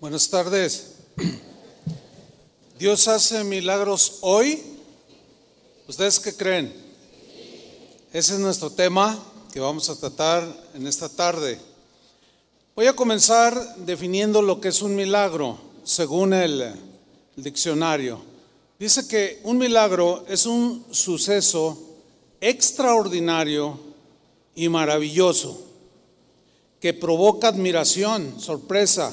Buenas tardes. ¿Dios hace milagros hoy? ¿Ustedes qué creen? Ese es nuestro tema que vamos a tratar en esta tarde. Voy a comenzar definiendo lo que es un milagro, según el, el diccionario. Dice que un milagro es un suceso extraordinario y maravilloso que provoca admiración, sorpresa,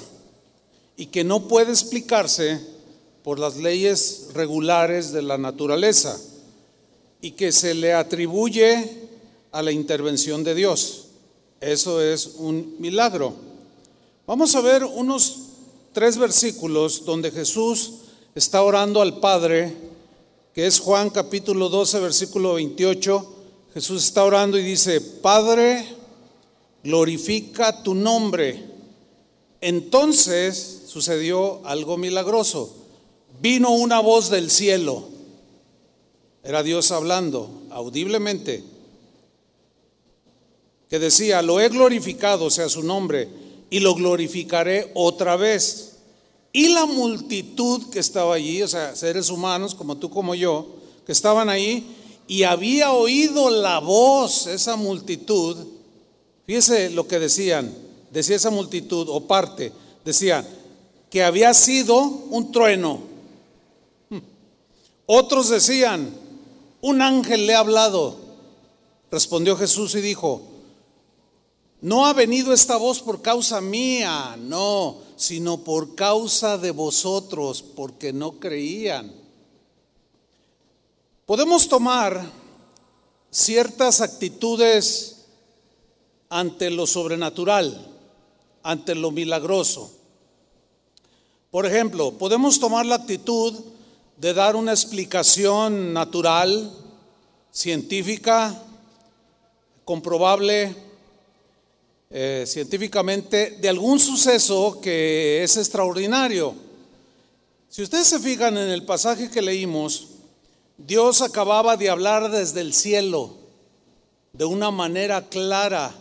y que no puede explicarse por las leyes regulares de la naturaleza y que se le atribuye a la intervención de Dios. Eso es un milagro. Vamos a ver unos tres versículos donde Jesús está orando al Padre, que es Juan capítulo 12, versículo 28. Jesús está orando y dice, Padre, glorifica tu nombre. Entonces sucedió algo milagroso. Vino una voz del cielo. Era Dios hablando audiblemente. Que decía, lo he glorificado, sea su nombre, y lo glorificaré otra vez. Y la multitud que estaba allí, o sea, seres humanos como tú como yo, que estaban ahí, y había oído la voz, esa multitud, fíjese lo que decían, decía esa multitud o parte, decían, que había sido un trueno. Otros decían, un ángel le ha hablado. Respondió Jesús y dijo, no ha venido esta voz por causa mía, no, sino por causa de vosotros, porque no creían. Podemos tomar ciertas actitudes ante lo sobrenatural, ante lo milagroso. Por ejemplo, podemos tomar la actitud de dar una explicación natural, científica, comprobable eh, científicamente de algún suceso que es extraordinario. Si ustedes se fijan en el pasaje que leímos, Dios acababa de hablar desde el cielo de una manera clara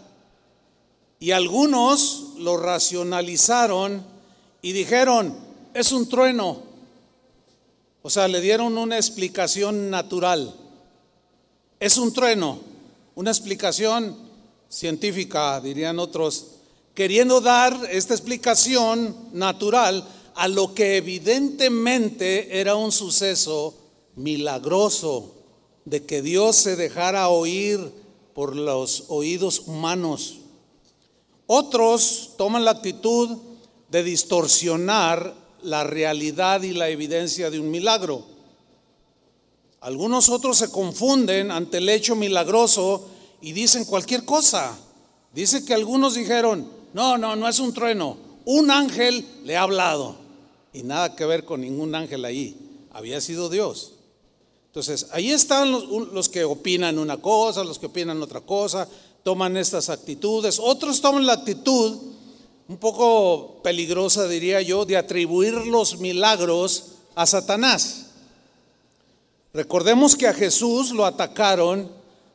y algunos lo racionalizaron y dijeron, es un trueno. O sea, le dieron una explicación natural. Es un trueno, una explicación científica, dirían otros, queriendo dar esta explicación natural a lo que evidentemente era un suceso milagroso de que Dios se dejara oír por los oídos humanos. Otros toman la actitud de distorsionar la realidad y la evidencia de un milagro. Algunos otros se confunden ante el hecho milagroso y dicen cualquier cosa. Dice que algunos dijeron, no, no, no es un trueno, un ángel le ha hablado. Y nada que ver con ningún ángel ahí, había sido Dios. Entonces, ahí están los, los, que opinan una cosa, los que opinan otra cosa, toman estas actitudes. Otros toman la actitud un poco peligrosa, diría yo, de atribuir los milagros a Satanás. Recordemos que a Jesús lo atacaron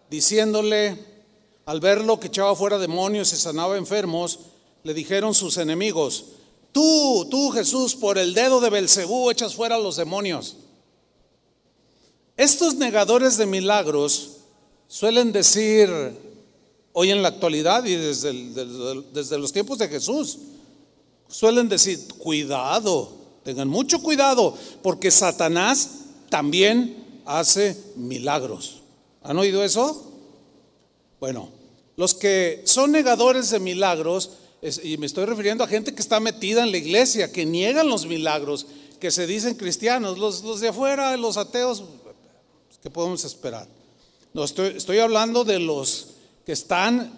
diciéndole, al verlo que echaba fuera demonios y sanaba enfermos, le dijeron sus enemigos, tú, tú Jesús, por el dedo de Belcebú echas fuera a los demonios. Estos negadores de milagros suelen decir, hoy en la actualidad y desde, desde los tiempos de Jesús, suelen decir, cuidado, tengan mucho cuidado, porque Satanás también hace milagros. ¿Han oído eso? Bueno, los que son negadores de milagros, y me estoy refiriendo a gente que está metida en la iglesia, que niegan los milagros, que se dicen cristianos, los, los de afuera, los ateos, ¿qué podemos esperar? No, estoy, estoy hablando de los que están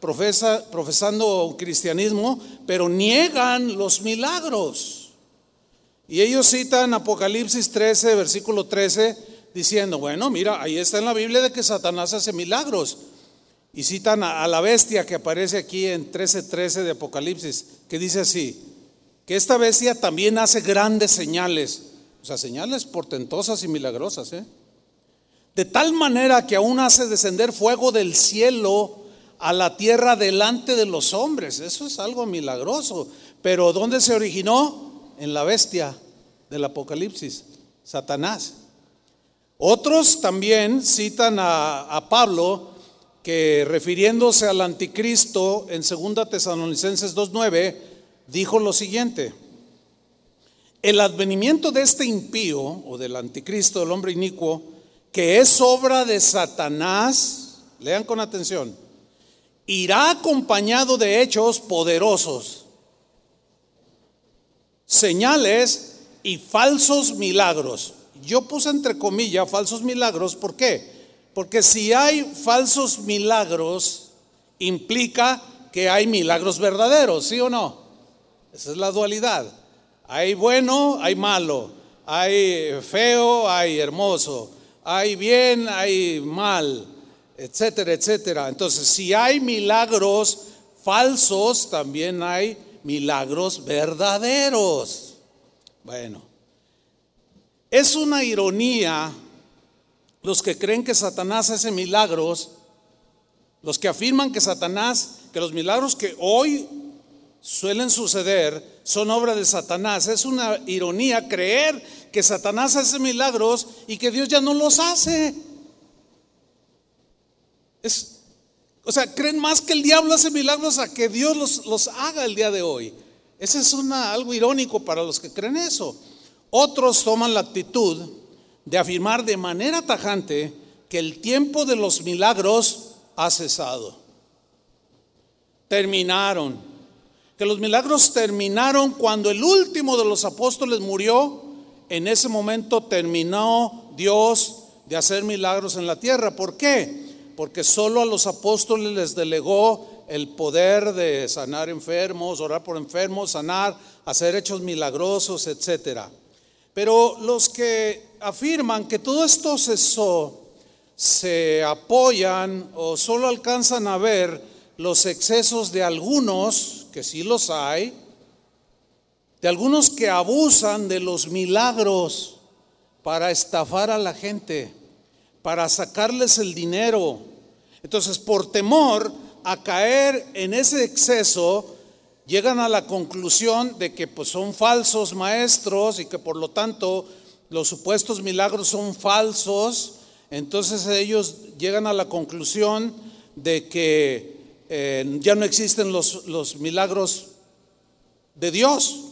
profesa, profesando cristianismo, pero niegan los milagros. Y ellos citan Apocalipsis 13, versículo 13, diciendo, bueno, mira, ahí está en la Biblia de que Satanás hace milagros. Y citan a, la bestia que aparece aquí en 13:13 13 de Apocalipsis, que dice así, que esta bestia también hace grandes señales, o sea, señales portentosas y milagrosas, ¿eh? De tal manera que aún hace descender fuego del cielo a la tierra delante de los hombres. Eso es algo milagroso. Pero ¿dónde se originó? En la bestia del Apocalipsis, Satanás. Otros también citan a, Pablo que refiriéndose al anticristo en 2 Tesalonicenses 2.9, dijo lo siguiente, el advenimiento de este impío o del anticristo, del hombre inicuo, que es obra de Satanás, lean con atención, irá acompañado de hechos poderosos, señales y falsos milagros. Yo puse entre comillas falsos milagros, ¿por qué? Porque si hay falsos milagros, implica que hay milagros verdaderos, ¿sí o no? Esa es la dualidad. Hay bueno, hay malo. Hay feo, hay hermoso. Hay bien, hay mal, etcétera, etcétera. Entonces, si hay milagros falsos, también hay milagros verdaderos. Bueno, es una ironía los que creen que Satanás hace milagros, los que afirman que Satanás, que los milagros que hoy suelen suceder son obra de Satanás. Es una ironía creer que Satanás hace milagros y que Dios ya no los hace. Es, o sea, creen más que el diablo hace milagros a que Dios los, los haga el día de hoy. Ese es algo irónico para los que creen eso. Otros toman la actitud de afirmar de manera tajante que el tiempo de los milagros ha cesado. Terminaron. Que los milagros terminaron cuando el último de los apóstoles murió. En ese momento terminó Dios de hacer milagros en la tierra. ¿Por qué? Porque solo a los apóstoles les delegó el poder de sanar enfermos, orar por enfermos, sanar, hacer hechos milagrosos, etcétera. Pero los que afirman que todo esto cesó, se apoyan o solo alcanzan a ver los excesos de algunos, que sí los hay, de algunos que abusan de los milagros para estafar a la gente, para sacarles el dinero. Entonces, por temor a caer en ese exceso, llegan a la conclusión de que pues, son falsos maestros y que por lo tanto los supuestos milagros son falsos, entonces ellos llegan a la conclusión de que eh, ya no existen los, los milagros de Dios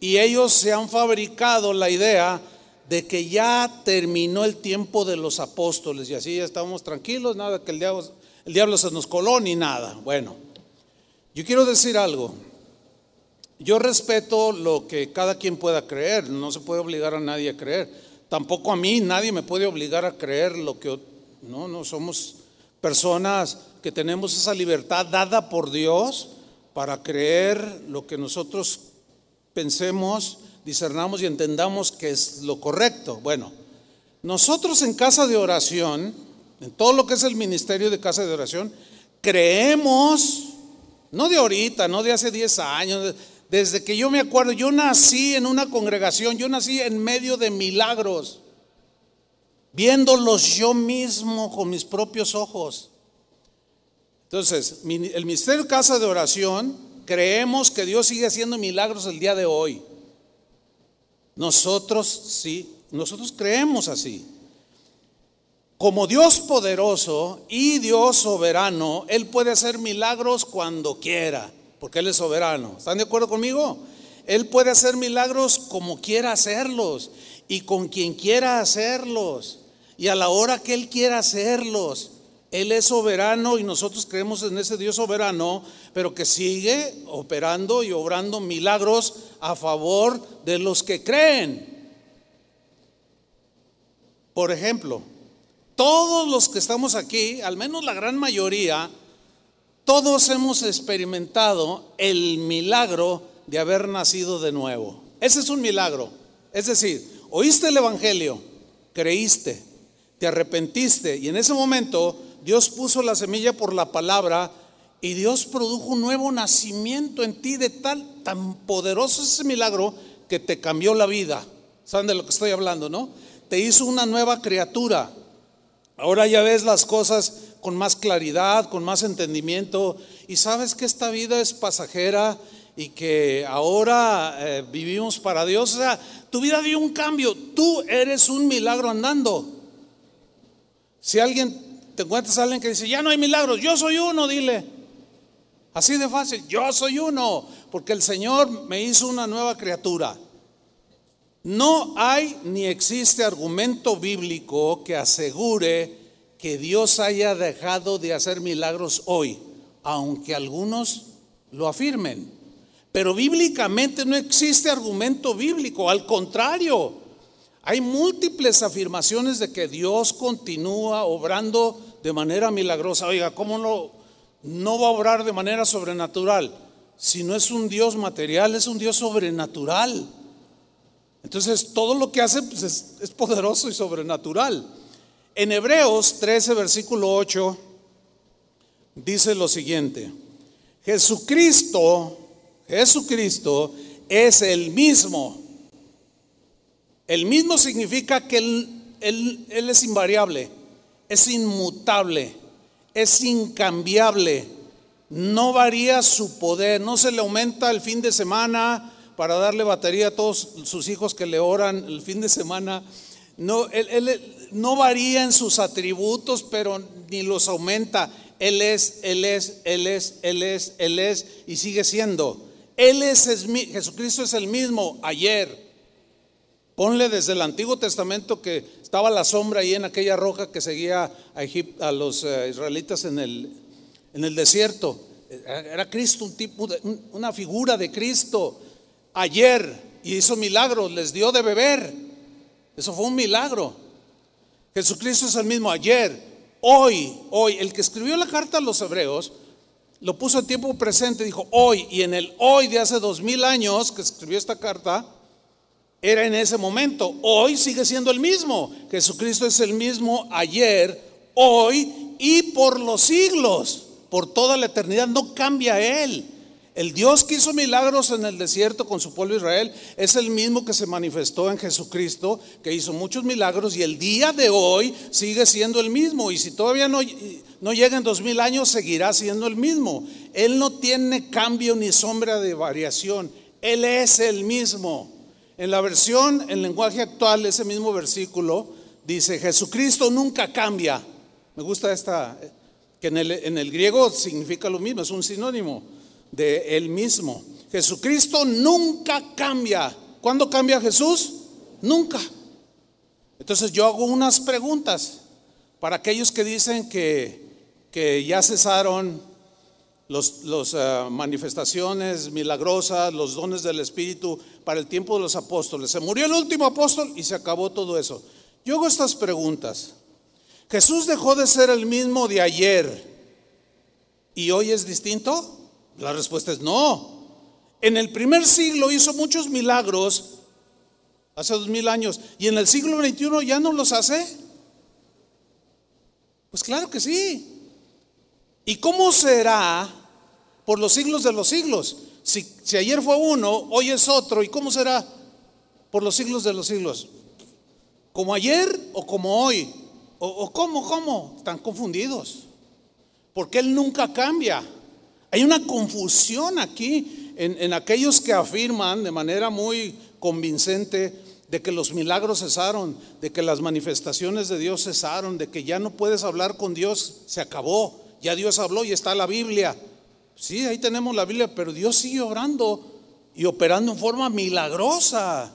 y ellos se han fabricado la idea de que ya terminó el tiempo de los apóstoles y así ya estamos tranquilos, nada que el diablo, el diablo se nos coló ni nada. Bueno, yo quiero decir algo. Yo respeto lo que cada quien pueda creer, no se puede obligar a nadie a creer. Tampoco a mí nadie me puede obligar a creer lo que no, no somos personas que tenemos esa libertad dada por Dios para creer lo que nosotros pensemos, discernamos y entendamos que es lo correcto. Bueno, nosotros en casa de oración, en todo lo que es el ministerio de casa de oración, creemos, no de ahorita, no de hace 10 años, desde que yo me acuerdo, yo nací en una congregación, yo nací en medio de milagros, viéndolos yo mismo con mis propios ojos. Entonces, el Ministerio Casa de Oración, creemos que Dios sigue haciendo milagros el día de hoy. Nosotros sí, nosotros creemos así. Como Dios poderoso y Dios soberano, Él puede hacer milagros cuando quiera porque Él es soberano. ¿Están de acuerdo conmigo? Él puede hacer milagros como quiera hacerlos y con quien quiera hacerlos y a la hora que Él quiera hacerlos. Él es soberano y nosotros creemos en ese Dios soberano, pero que sigue operando y obrando milagros a favor de los que creen. Por ejemplo, todos los que estamos aquí, al menos la gran mayoría, todos hemos experimentado el milagro de haber nacido de nuevo. Ese es un milagro. Es decir, oíste el Evangelio, creíste, te arrepentiste y en ese momento Dios puso la semilla por la palabra y Dios produjo un nuevo nacimiento en ti de tal, tan poderoso ese milagro que te cambió la vida. ¿Saben de lo que estoy hablando, no? Te hizo una nueva criatura. Ahora ya ves las cosas con más claridad, con más entendimiento y sabes que esta vida es pasajera y que ahora eh, vivimos para Dios. O sea, tu vida dio un cambio. Tú eres un milagro andando. Si alguien te encuentras alguien que dice, ya no hay milagros, yo soy uno, dile. Así de fácil, yo soy uno, porque el Señor me hizo una nueva criatura. No hay ni existe argumento bíblico que asegure que Dios haya dejado de hacer milagros hoy, aunque algunos lo afirmen. Pero bíblicamente no existe argumento bíblico, al contrario, hay múltiples afirmaciones de que Dios continúa obrando de manera milagrosa. Oiga, ¿cómo no, va a obrar de manera sobrenatural? Si no es un Dios material, es un Dios sobrenatural. Entonces, todo lo que hace pues, es, poderoso y sobrenatural. En Hebreos 13, versículo 8, dice lo siguiente. Jesucristo, Jesucristo es el mismo. El mismo significa que él es invariable, es inmutable, es incambiable, no varía su poder, no se le aumenta el fin de semana para darle batería a todos sus hijos que le oran el fin de semana. No, él, no varía en sus atributos, pero ni los aumenta. Él es, Él es, Él es, Él es, Él es, y sigue siendo. Él es, es Jesucristo es el mismo ayer. Ponle desde el Antiguo Testamento que estaba la sombra ahí en aquella roca que seguía a, los eh, israelitas en el, en el desierto. Era Cristo, un tipo, de, una figura de Cristo. Ayer y hizo milagros, les dio de beber. Eso fue un milagro. Jesucristo es el mismo ayer, hoy, hoy. El que escribió la carta a los hebreos lo puso en tiempo presente, dijo hoy, y en el hoy de hace dos mil años que escribió esta carta, era en ese momento. Hoy sigue siendo el mismo. Jesucristo es el mismo ayer, hoy y por los siglos, por toda la eternidad. No cambia Él. El Dios que hizo milagros en el desierto con su pueblo Israel es el mismo que se manifestó en Jesucristo, que hizo muchos milagros y el día de hoy sigue siendo el mismo. Y si todavía no, no llega en dos mil años, seguirá siendo el mismo. Él no tiene cambio ni sombra de variación. Él es el mismo. En la versión, en lenguaje actual, ese mismo versículo dice, Jesucristo nunca cambia. Me gusta esta, que en el, griego significa lo mismo, es un sinónimo de él mismo. Jesucristo nunca cambia. ¿Cuándo cambia Jesús? Nunca. Entonces yo hago unas preguntas para aquellos que dicen que, que ya cesaron las los, uh, manifestaciones milagrosas, los dones del Espíritu para el tiempo de los apóstoles. Se murió el último apóstol y se acabó todo eso. Yo hago estas preguntas. ¿Jesús dejó de ser el mismo de ayer y hoy es distinto? La respuesta es no. En el primer siglo hizo muchos milagros, hace dos mil años, y en el siglo XXI ya no los hace. Pues claro que sí. ¿Y cómo será por los siglos de los siglos? Si, si, ayer fue uno, hoy es otro, ¿y cómo será por los siglos de los siglos? ¿Como ayer o como hoy? ¿O, o cómo, cómo? Están confundidos. Porque Él nunca cambia. Hay una confusión aquí en, en aquellos que afirman de manera muy convincente de que los milagros cesaron, de que las manifestaciones de Dios cesaron, de que ya no puedes hablar con Dios, se acabó, ya Dios habló y está la Biblia. Sí, ahí tenemos la Biblia, pero Dios sigue obrando y operando en forma milagrosa.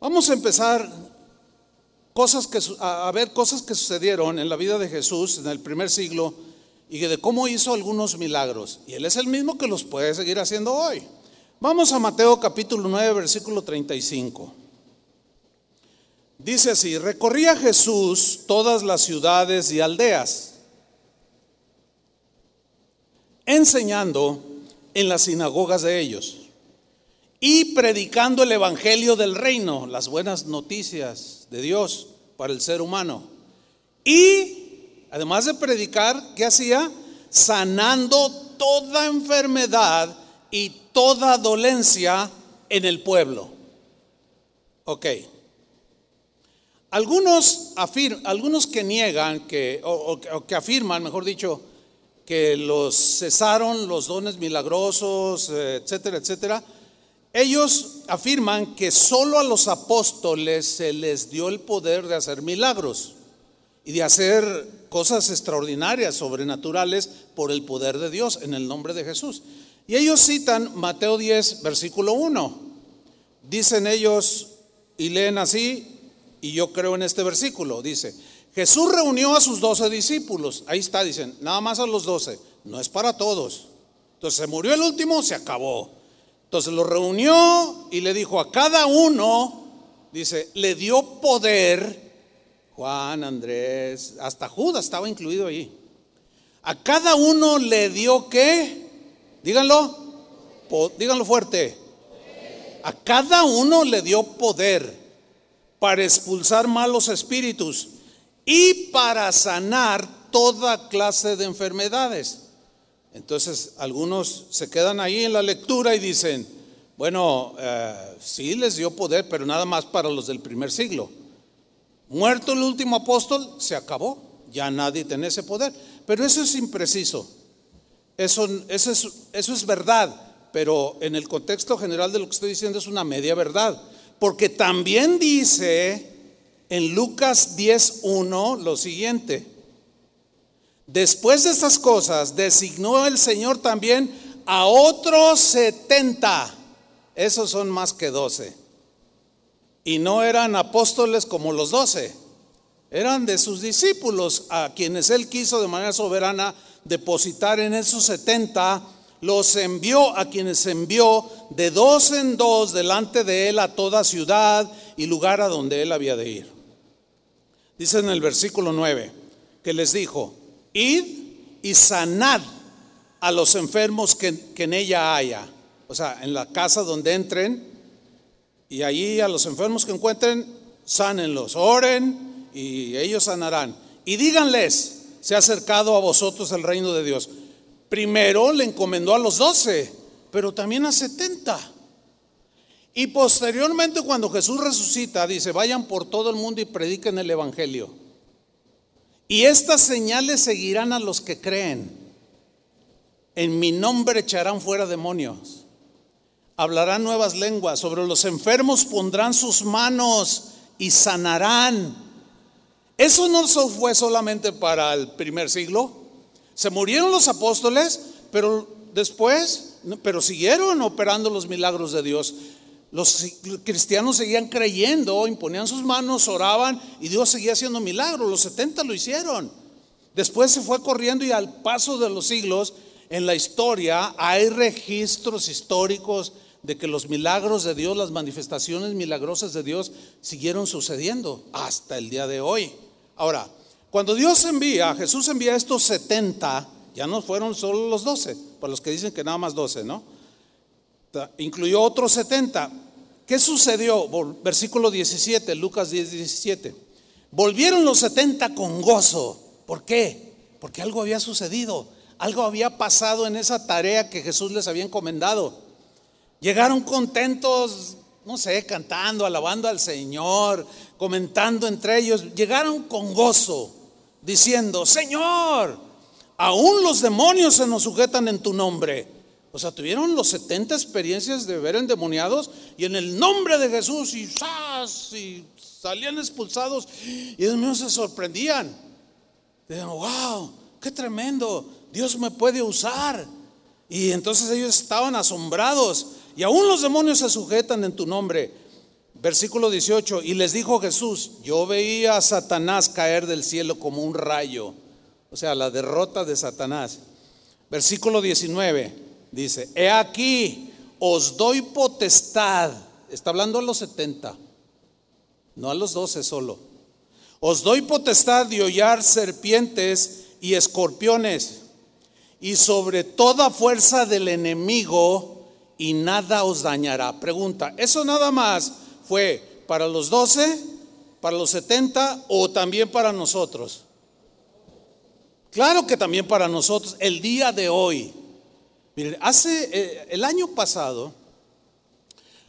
Vamos a empezar cosas que, a ver cosas que sucedieron en la vida de Jesús en el primer siglo y de cómo hizo algunos milagros. Y Él es el mismo que los puede seguir haciendo hoy. Vamos a Mateo capítulo 9, versículo 35. Dice así, recorría Jesús todas las ciudades y aldeas, enseñando en las sinagogas de ellos y predicando el Evangelio del reino, las buenas noticias de Dios para el ser humano. Y además de predicar, ¿qué hacía? Sanando toda enfermedad y toda dolencia en el pueblo. Ok. Algunos, afirman, algunos que niegan, que, o que afirman, mejor dicho, que los cesaron los dones milagrosos, eh, etcétera, etcétera, ellos afirman que solo a los apóstoles se les dio el poder de hacer milagros y de hacer cosas extraordinarias, sobrenaturales, por el poder de Dios en el nombre de Jesús. Y ellos citan Mateo 10, versículo 1. Dicen ellos y leen así, y yo creo en este versículo, dice, Jesús reunió a sus doce discípulos, ahí está, dicen, nada más a los doce, no es para todos. Entonces se murió el último, se acabó. Entonces lo reunió y le dijo a cada uno, dice, le dio poder Juan, Andrés, hasta Judas estaba incluido ahí. A cada uno le dio qué? Díganlo, díganlo fuerte. A cada uno le dio poder para expulsar malos espíritus y para sanar toda clase de enfermedades. Entonces algunos se quedan ahí en la lectura y dicen, bueno, eh, sí les dio poder, pero nada más para los del primer siglo. Muerto el último apóstol, se acabó. Ya nadie tiene ese poder. Pero eso es impreciso. Eso, eso, es, eso es verdad. Pero en el contexto general de lo que estoy diciendo es una media verdad. Porque también dice en Lucas 10.1 lo siguiente. Después de estas cosas, designó el Señor también a otros 70. Esos son más que 12 y no eran apóstoles como los doce, eran de sus discípulos a quienes él quiso de manera soberana depositar en esos setenta, los envió a quienes envió de dos en dos delante de él a toda ciudad y lugar a donde él había de ir. Dice en el versículo 9 que les dijo, id y sanad a los enfermos que, que en ella haya. O sea, en la casa donde entren, y allí a los enfermos que encuentren, sánenlos, oren y ellos sanarán. Y díganles, se ha acercado a vosotros el reino de Dios. Primero le encomendó a los doce, pero también a setenta. Y posteriormente cuando Jesús resucita, dice, vayan por todo el mundo y prediquen el Evangelio. Y estas señales seguirán a los que creen. En mi nombre echarán fuera demonios hablarán nuevas lenguas, sobre los enfermos pondrán sus manos y sanarán. Eso no fue solamente para el primer siglo. Se murieron los apóstoles, pero después, pero siguieron operando los milagros de Dios. Los cristianos seguían creyendo, imponían sus manos, oraban y Dios seguía haciendo milagros. Los 70 lo hicieron. Después se fue corriendo y al paso de los siglos en la historia hay registros históricos de que los milagros de Dios, las manifestaciones milagrosas de Dios siguieron sucediendo hasta el día de hoy. Ahora, cuando Dios envía, Jesús envía estos 70, ya no fueron solo los 12, para los que dicen que nada más 12, ¿no? Incluyó otros 70. ¿Qué sucedió? Versículo 17, Lucas 10, 17. Volvieron los 70 con gozo. ¿Por qué? Porque algo había sucedido, algo había pasado en esa tarea que Jesús les había encomendado. Llegaron contentos, no sé, cantando, alabando al Señor, comentando entre ellos. Llegaron con gozo, diciendo, Señor, aún los demonios se nos sujetan en tu nombre. O sea, tuvieron los 70 experiencias de ver endemoniados y en el nombre de Jesús y, y salían expulsados y ellos mismos se sorprendían. Dijeron, wow, qué tremendo, Dios me puede usar. Y entonces ellos estaban asombrados y aún los demonios se sujetan en tu nombre. Versículo 18, y les dijo Jesús, yo veía a Satanás caer del cielo como un rayo, o sea, la derrota de Satanás. Versículo 19 dice, he aquí, os doy potestad, está hablando a los 70, no a los 12 solo, os doy potestad de hollar serpientes y escorpiones y sobre toda fuerza del enemigo y nada os dañará. Pregunta, ¿eso nada más fue para los doce, para los setenta o también para nosotros? Claro que también para nosotros, el día de hoy. Miren, hace eh, el año pasado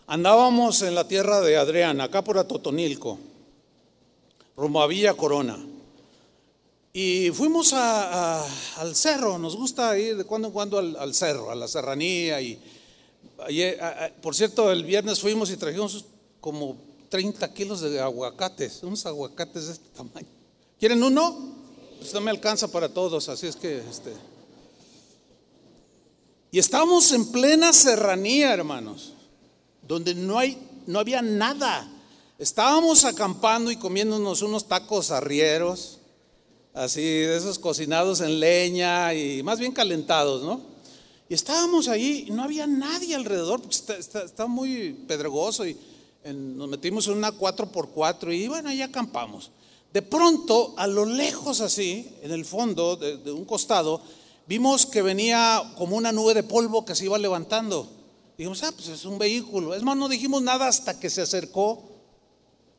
andábamos en la tierra de Adrián, acá por Atotonilco, rumbo a Villa Corona. Y fuimos al cerro, nos gusta ir de cuando en cuando al, cerro, a la serranía. Y, por cierto, el viernes fuimos y trajimos como 30 kilos de aguacates, unos aguacates de este tamaño. ¿Quieren uno? Pues no me alcanza para todos, así es que este. Y estábamos en plena serranía, hermanos, donde no hay, no había nada. Estábamos acampando y comiéndonos unos tacos arrieros así de esos cocinados en leña y más bien calentados, ¿no? Y estábamos ahí y no había nadie alrededor porque está, muy pedregoso y nos metimos en una 4x4 y bueno, ahí acampamos. De pronto, a lo lejos así, en el fondo de, un costado, vimos que venía como una nube de polvo que se iba levantando. Dijimos, ah, pues es un vehículo. Es más, no dijimos nada hasta que se acercó.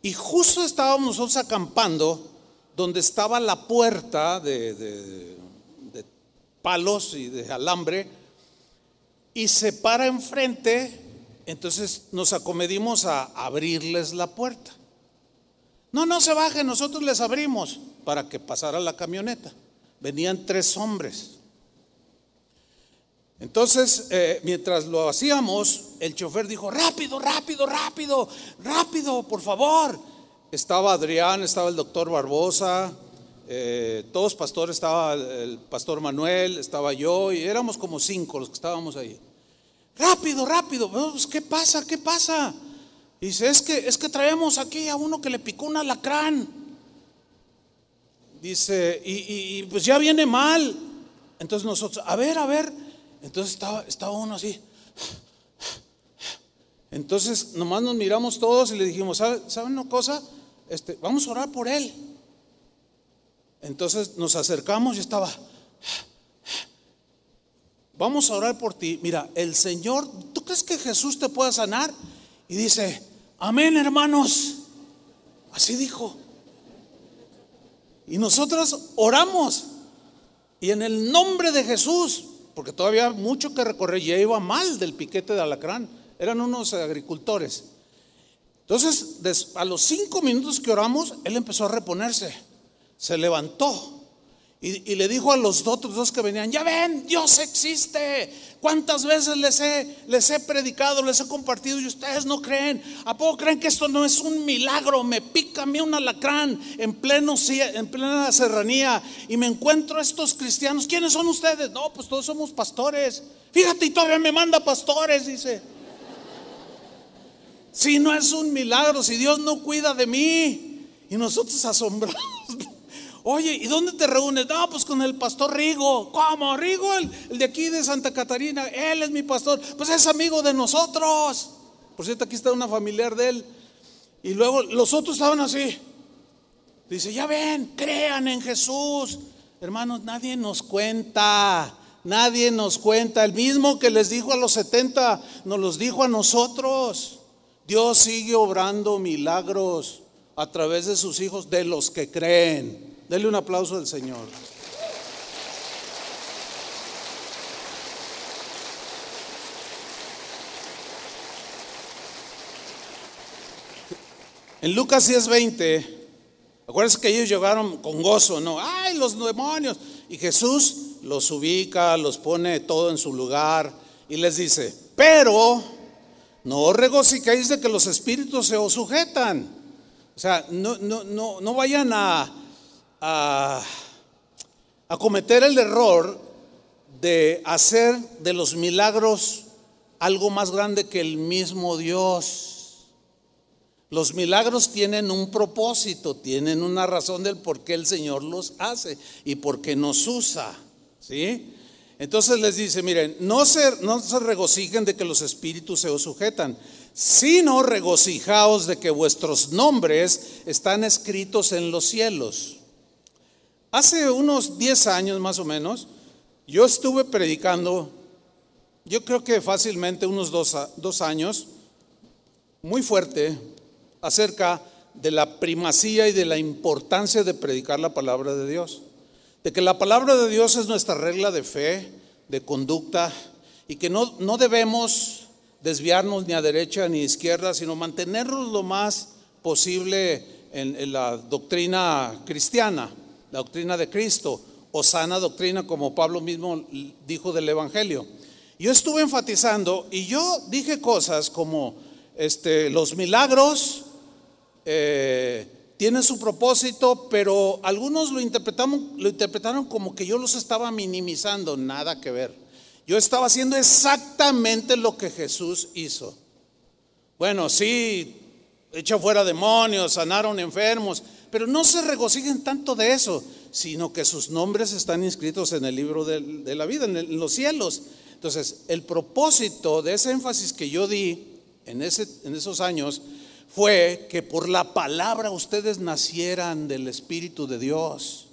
Y justo estábamos nosotros acampando donde estaba la puerta de, palos y de alambre, y se para enfrente, entonces nos acomedimos a abrirles la puerta. No, no se bajen, nosotros les abrimos para que pasara la camioneta. Venían tres hombres. Entonces, eh, mientras lo hacíamos, el chofer dijo, rápido, rápido, rápido, rápido, por favor. Estaba Adrián, estaba el doctor Barbosa, eh, todos pastores, estaba el pastor Manuel, estaba yo, y éramos como cinco los que estábamos ahí. Rápido, rápido, pues, ¿qué pasa? ¿Qué pasa? dice, es que, es que traemos aquí a uno que le picó un alacrán. Dice, y, pues ya viene mal. Entonces nosotros, a ver, a ver. Entonces estaba, uno así. Entonces nomás nos miramos todos y le dijimos, ¿saben una cosa? Este, vamos a orar por él. Entonces nos acercamos y estaba, vamos a orar por ti. Mira, el Señor, ¿tú crees que Jesús te pueda sanar? Y dice, amén hermanos. Así dijo. Y nosotros oramos. Y en el nombre de Jesús, porque todavía mucho que recorrer, ya iba mal del piquete de alacrán. Eran unos agricultores. Entonces, a los cinco minutos que oramos, él empezó a reponerse. Se levantó y, le dijo a los otros dos que venían, ya ven, Dios existe. ¿Cuántas veces les he, les he predicado, les he compartido y ustedes no creen? ¿A poco creen que esto no es un milagro? Me pica a mí un alacrán en, pleno, en plena serranía y me encuentro a estos cristianos. ¿Quiénes son ustedes? No, pues todos somos pastores. Fíjate, y todavía me manda pastores, dice. Si no es un milagro, si Dios no cuida de mí. Y nosotros asombrados. Oye, ¿y dónde te reúnes? No, pues con el pastor Rigo. ¿Cómo? Rigo, el, de aquí de Santa Catarina. Él es mi pastor. Pues es amigo de nosotros. Por cierto, aquí está una familiar de él. Y luego los otros estaban así. Dice, ya ven, crean en Jesús. Hermanos, nadie nos cuenta. Nadie nos cuenta. El mismo que les dijo a los 70, nos los dijo a nosotros. Dios sigue obrando milagros a través de sus hijos, de los que creen. Denle un aplauso al Señor. En Lucas 10:20, acuérdense que ellos llegaron con gozo, ¿no? ¡Ay, los demonios! Y Jesús los ubica, los pone todo en su lugar y les dice, pero no os regocijéis de que los espíritus se os sujetan. O sea, no, no, no, no vayan a, a, cometer el error de hacer de los milagros algo más grande que el mismo Dios. Los milagros tienen un propósito, tienen una razón del por qué el Señor los hace y por qué nos usa. ¿Sí? Entonces les dice, miren, no se regocijen de que los espíritus se os sujetan, sino regocijaos de que vuestros nombres están escritos en los cielos. Hace unos 10 años más o menos, yo estuve predicando, yo creo que fácilmente unos dos, años, muy fuerte, acerca de la primacía y de la importancia de predicar la palabra de Dios de que la palabra de Dios es nuestra regla de fe, de conducta, y que no, no debemos desviarnos ni a derecha ni a izquierda, sino mantenernos lo más posible en, la doctrina cristiana. La doctrina de Cristo, o sana doctrina, como Pablo mismo dijo del Evangelio. Yo estuve enfatizando y yo dije cosas como este, los milagros eh, tienen su propósito, pero algunos lo, interpretaron, lo interpretaron como que yo los estaba minimizando, nada que ver. Yo estaba haciendo exactamente lo que Jesús hizo. Bueno, sí, echó fuera demonios, sanaron enfermos, pero no se regocijen tanto de eso, sino que sus nombres están inscritos en el libro de, la vida, en, los cielos. Entonces, el propósito de ese énfasis que yo di en, esos años fue que por la palabra ustedes nacieran del Espíritu de Dios.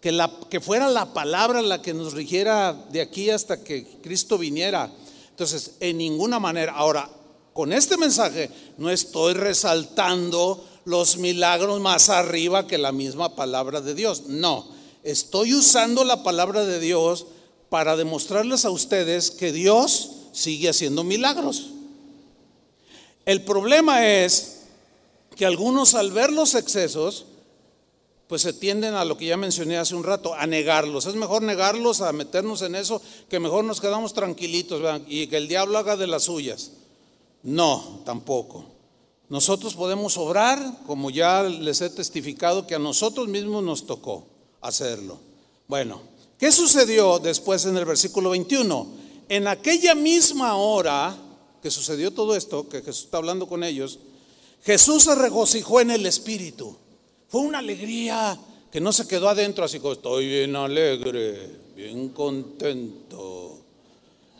Que, que fuera la palabra la que nos rigiera de aquí hasta que Cristo viniera. Entonces, en ninguna manera. Ahora, con este mensaje no estoy resaltando los milagros más arriba que la misma palabra de Dios. No, estoy usando la palabra de Dios para demostrarles a ustedes que Dios sigue haciendo milagros. El problema es que algunos al ver los excesos, pues se tienden a lo que ya mencioné hace un rato, a negarlos. Es mejor negarlos, a meternos en eso, que mejor nos quedamos tranquilitos y que el diablo haga de las suyas. No, tampoco. Nosotros podemos obrar, como ya les he testificado, que a nosotros mismos nos tocó hacerlo. Bueno, ¿qué sucedió después en el versículo 21? En aquella misma hora que sucedió todo esto, que Jesús está hablando con ellos, Jesús se regocijó en el Espíritu. Fue una alegría que no se quedó adentro así como estoy bien alegre, bien contento.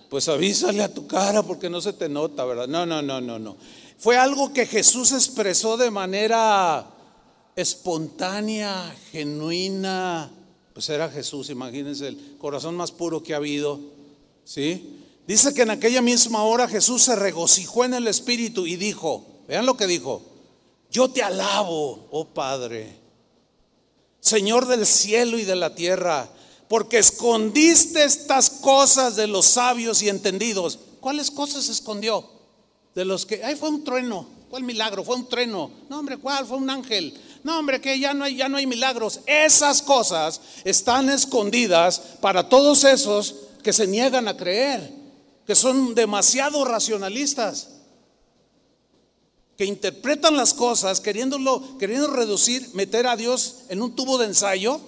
Pues avísale a tu cara porque no se te nota, ¿verdad? No, no, no, no, no. Fue algo que Jesús expresó de manera espontánea, genuina. Pues era Jesús, imagínense, el corazón más puro que ha habido. ¿Sí? Dice que en aquella misma hora Jesús se regocijó en el Espíritu y dijo, vean lo que dijo, yo te alabo, oh Padre, Señor del cielo y de la tierra, porque escondiste estas cosas de los sabios y entendidos. ¿Cuáles cosas escondió? De los que, ay, fue un trueno, el milagro, fue un trueno. No, hombre, ¿cuál? Fue un ángel. No, hombre, que ya no hay, ya no hay milagros. Esas cosas están escondidas para todos esos que se niegan a creer que son demasiado racionalistas, que interpretan las cosas queriéndolo, queriendo reducir, meter a Dios en un tubo de ensayo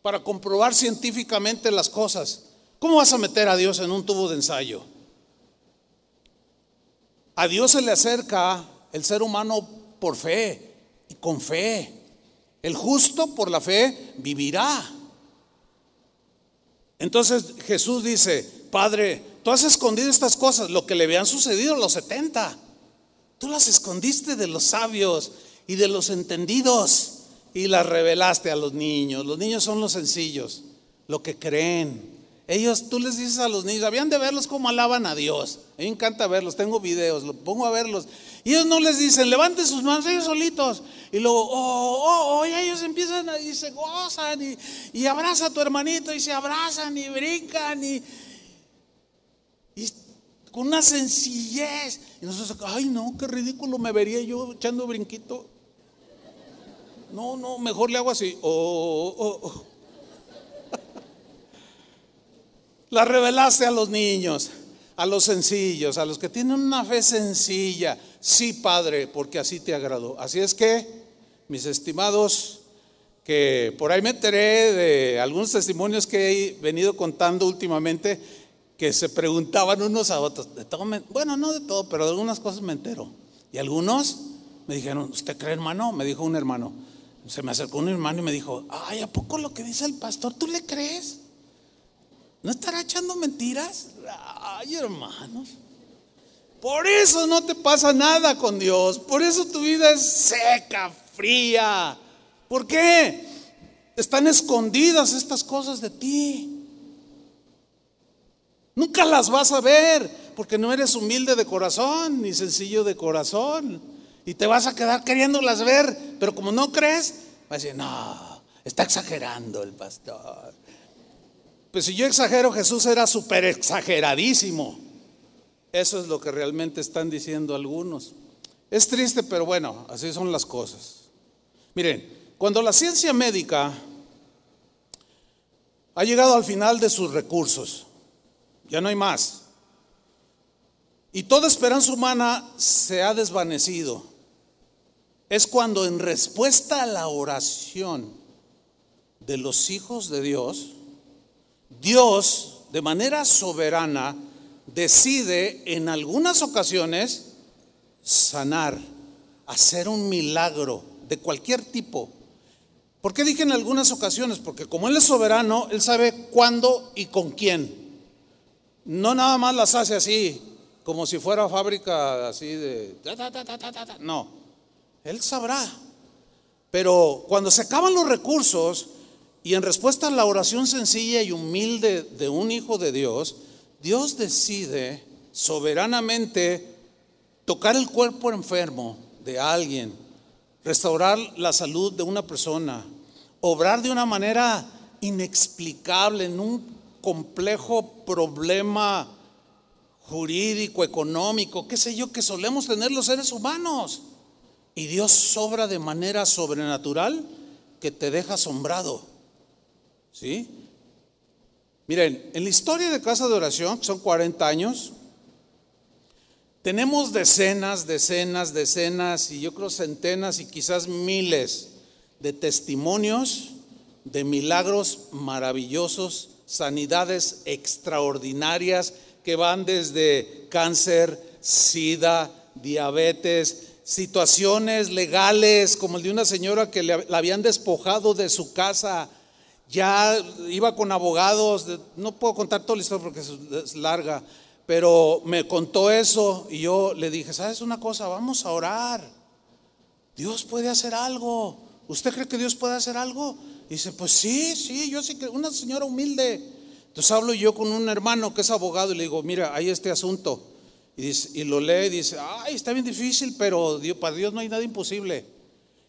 para comprobar científicamente las cosas. ¿Cómo vas a meter a Dios en un tubo de ensayo? A Dios se le acerca el ser humano por fe y con fe. El justo por la fe vivirá. Entonces Jesús dice, Padre, tú has escondido estas cosas, lo que le habían sucedido a los 70. Tú las escondiste de los sabios y de los entendidos y las revelaste a los niños. Los niños son los sencillos, lo que creen. Ellos, tú les dices a los niños, habían de verlos como alaban a Dios. A mí me encanta verlos, tengo videos, lo pongo a verlos. Y ellos no les dicen, levanten sus manos, ellos solitos. Y luego, oh, oh, oh, y ellos empiezan y se gozan y, y abraza a tu hermanito y se abrazan y brincan y, y con una sencillez. Y nosotros, ay no, qué ridículo me vería yo echando brinquito. No, no, mejor le hago así. Oh, oh, oh. La revelaste a los niños, a los sencillos, a los que tienen una fe sencilla. Sí, Padre, porque así te agradó. Así es que, mis estimados, que por ahí me enteré de algunos testimonios que he venido contando últimamente, que se preguntaban unos a otros. De todo, bueno, no de todo, pero de algunas cosas me entero. Y algunos me dijeron, ¿usted cree, hermano? Me dijo un hermano. Se me acercó un hermano y me dijo, ay, ¿a poco lo que dice el pastor, tú le crees? ¿No estará echando mentiras? Ay, hermanos. Por eso no te pasa nada con Dios. Por eso tu vida es seca, fría. ¿Por qué? Están escondidas estas cosas de ti. Nunca las vas a ver porque no eres humilde de corazón ni sencillo de corazón. Y te vas a quedar queriéndolas ver, pero como no crees, vas a decir, no, está exagerando el pastor. Pues si yo exagero, Jesús era súper exageradísimo. Eso es lo que realmente están diciendo algunos. Es triste, pero bueno, así son las cosas. Miren, cuando la ciencia médica ha llegado al final de sus recursos, ya no hay más, y toda esperanza humana se ha desvanecido, es cuando en respuesta a la oración de los hijos de Dios, Dios de manera soberana decide en algunas ocasiones sanar, hacer un milagro de cualquier tipo. ¿Por qué dije en algunas ocasiones? Porque como Él es soberano, Él sabe cuándo y con quién. No nada más las hace así, como si fuera fábrica así de... No, Él sabrá. Pero cuando se acaban los recursos y en respuesta a la oración sencilla y humilde de un hijo de Dios, Dios decide soberanamente tocar el cuerpo enfermo de alguien restaurar la salud de una persona, obrar de una manera inexplicable en un complejo problema jurídico, económico, qué sé yo, que solemos tener los seres humanos. Y Dios sobra de manera sobrenatural que te deja asombrado. ¿Sí? Miren, en la historia de Casa de Oración, que son 40 años, tenemos decenas, decenas, decenas y yo creo centenas y quizás miles de testimonios de milagros maravillosos, sanidades extraordinarias que van desde cáncer, sida, diabetes, situaciones legales como el de una señora que la habían despojado de su casa, ya iba con abogados, no puedo contar toda la historia porque es larga, pero me contó eso y yo le dije, ¿sabes una cosa? Vamos a orar. Dios puede hacer algo. ¿Usted cree que Dios puede hacer algo? Y dice, pues sí, sí, yo sí que una señora humilde. Entonces hablo yo con un hermano que es abogado y le digo, mira, hay este asunto. Y, lo lee y dice, ay, está bien difícil, pero Dios, para Dios no hay nada imposible.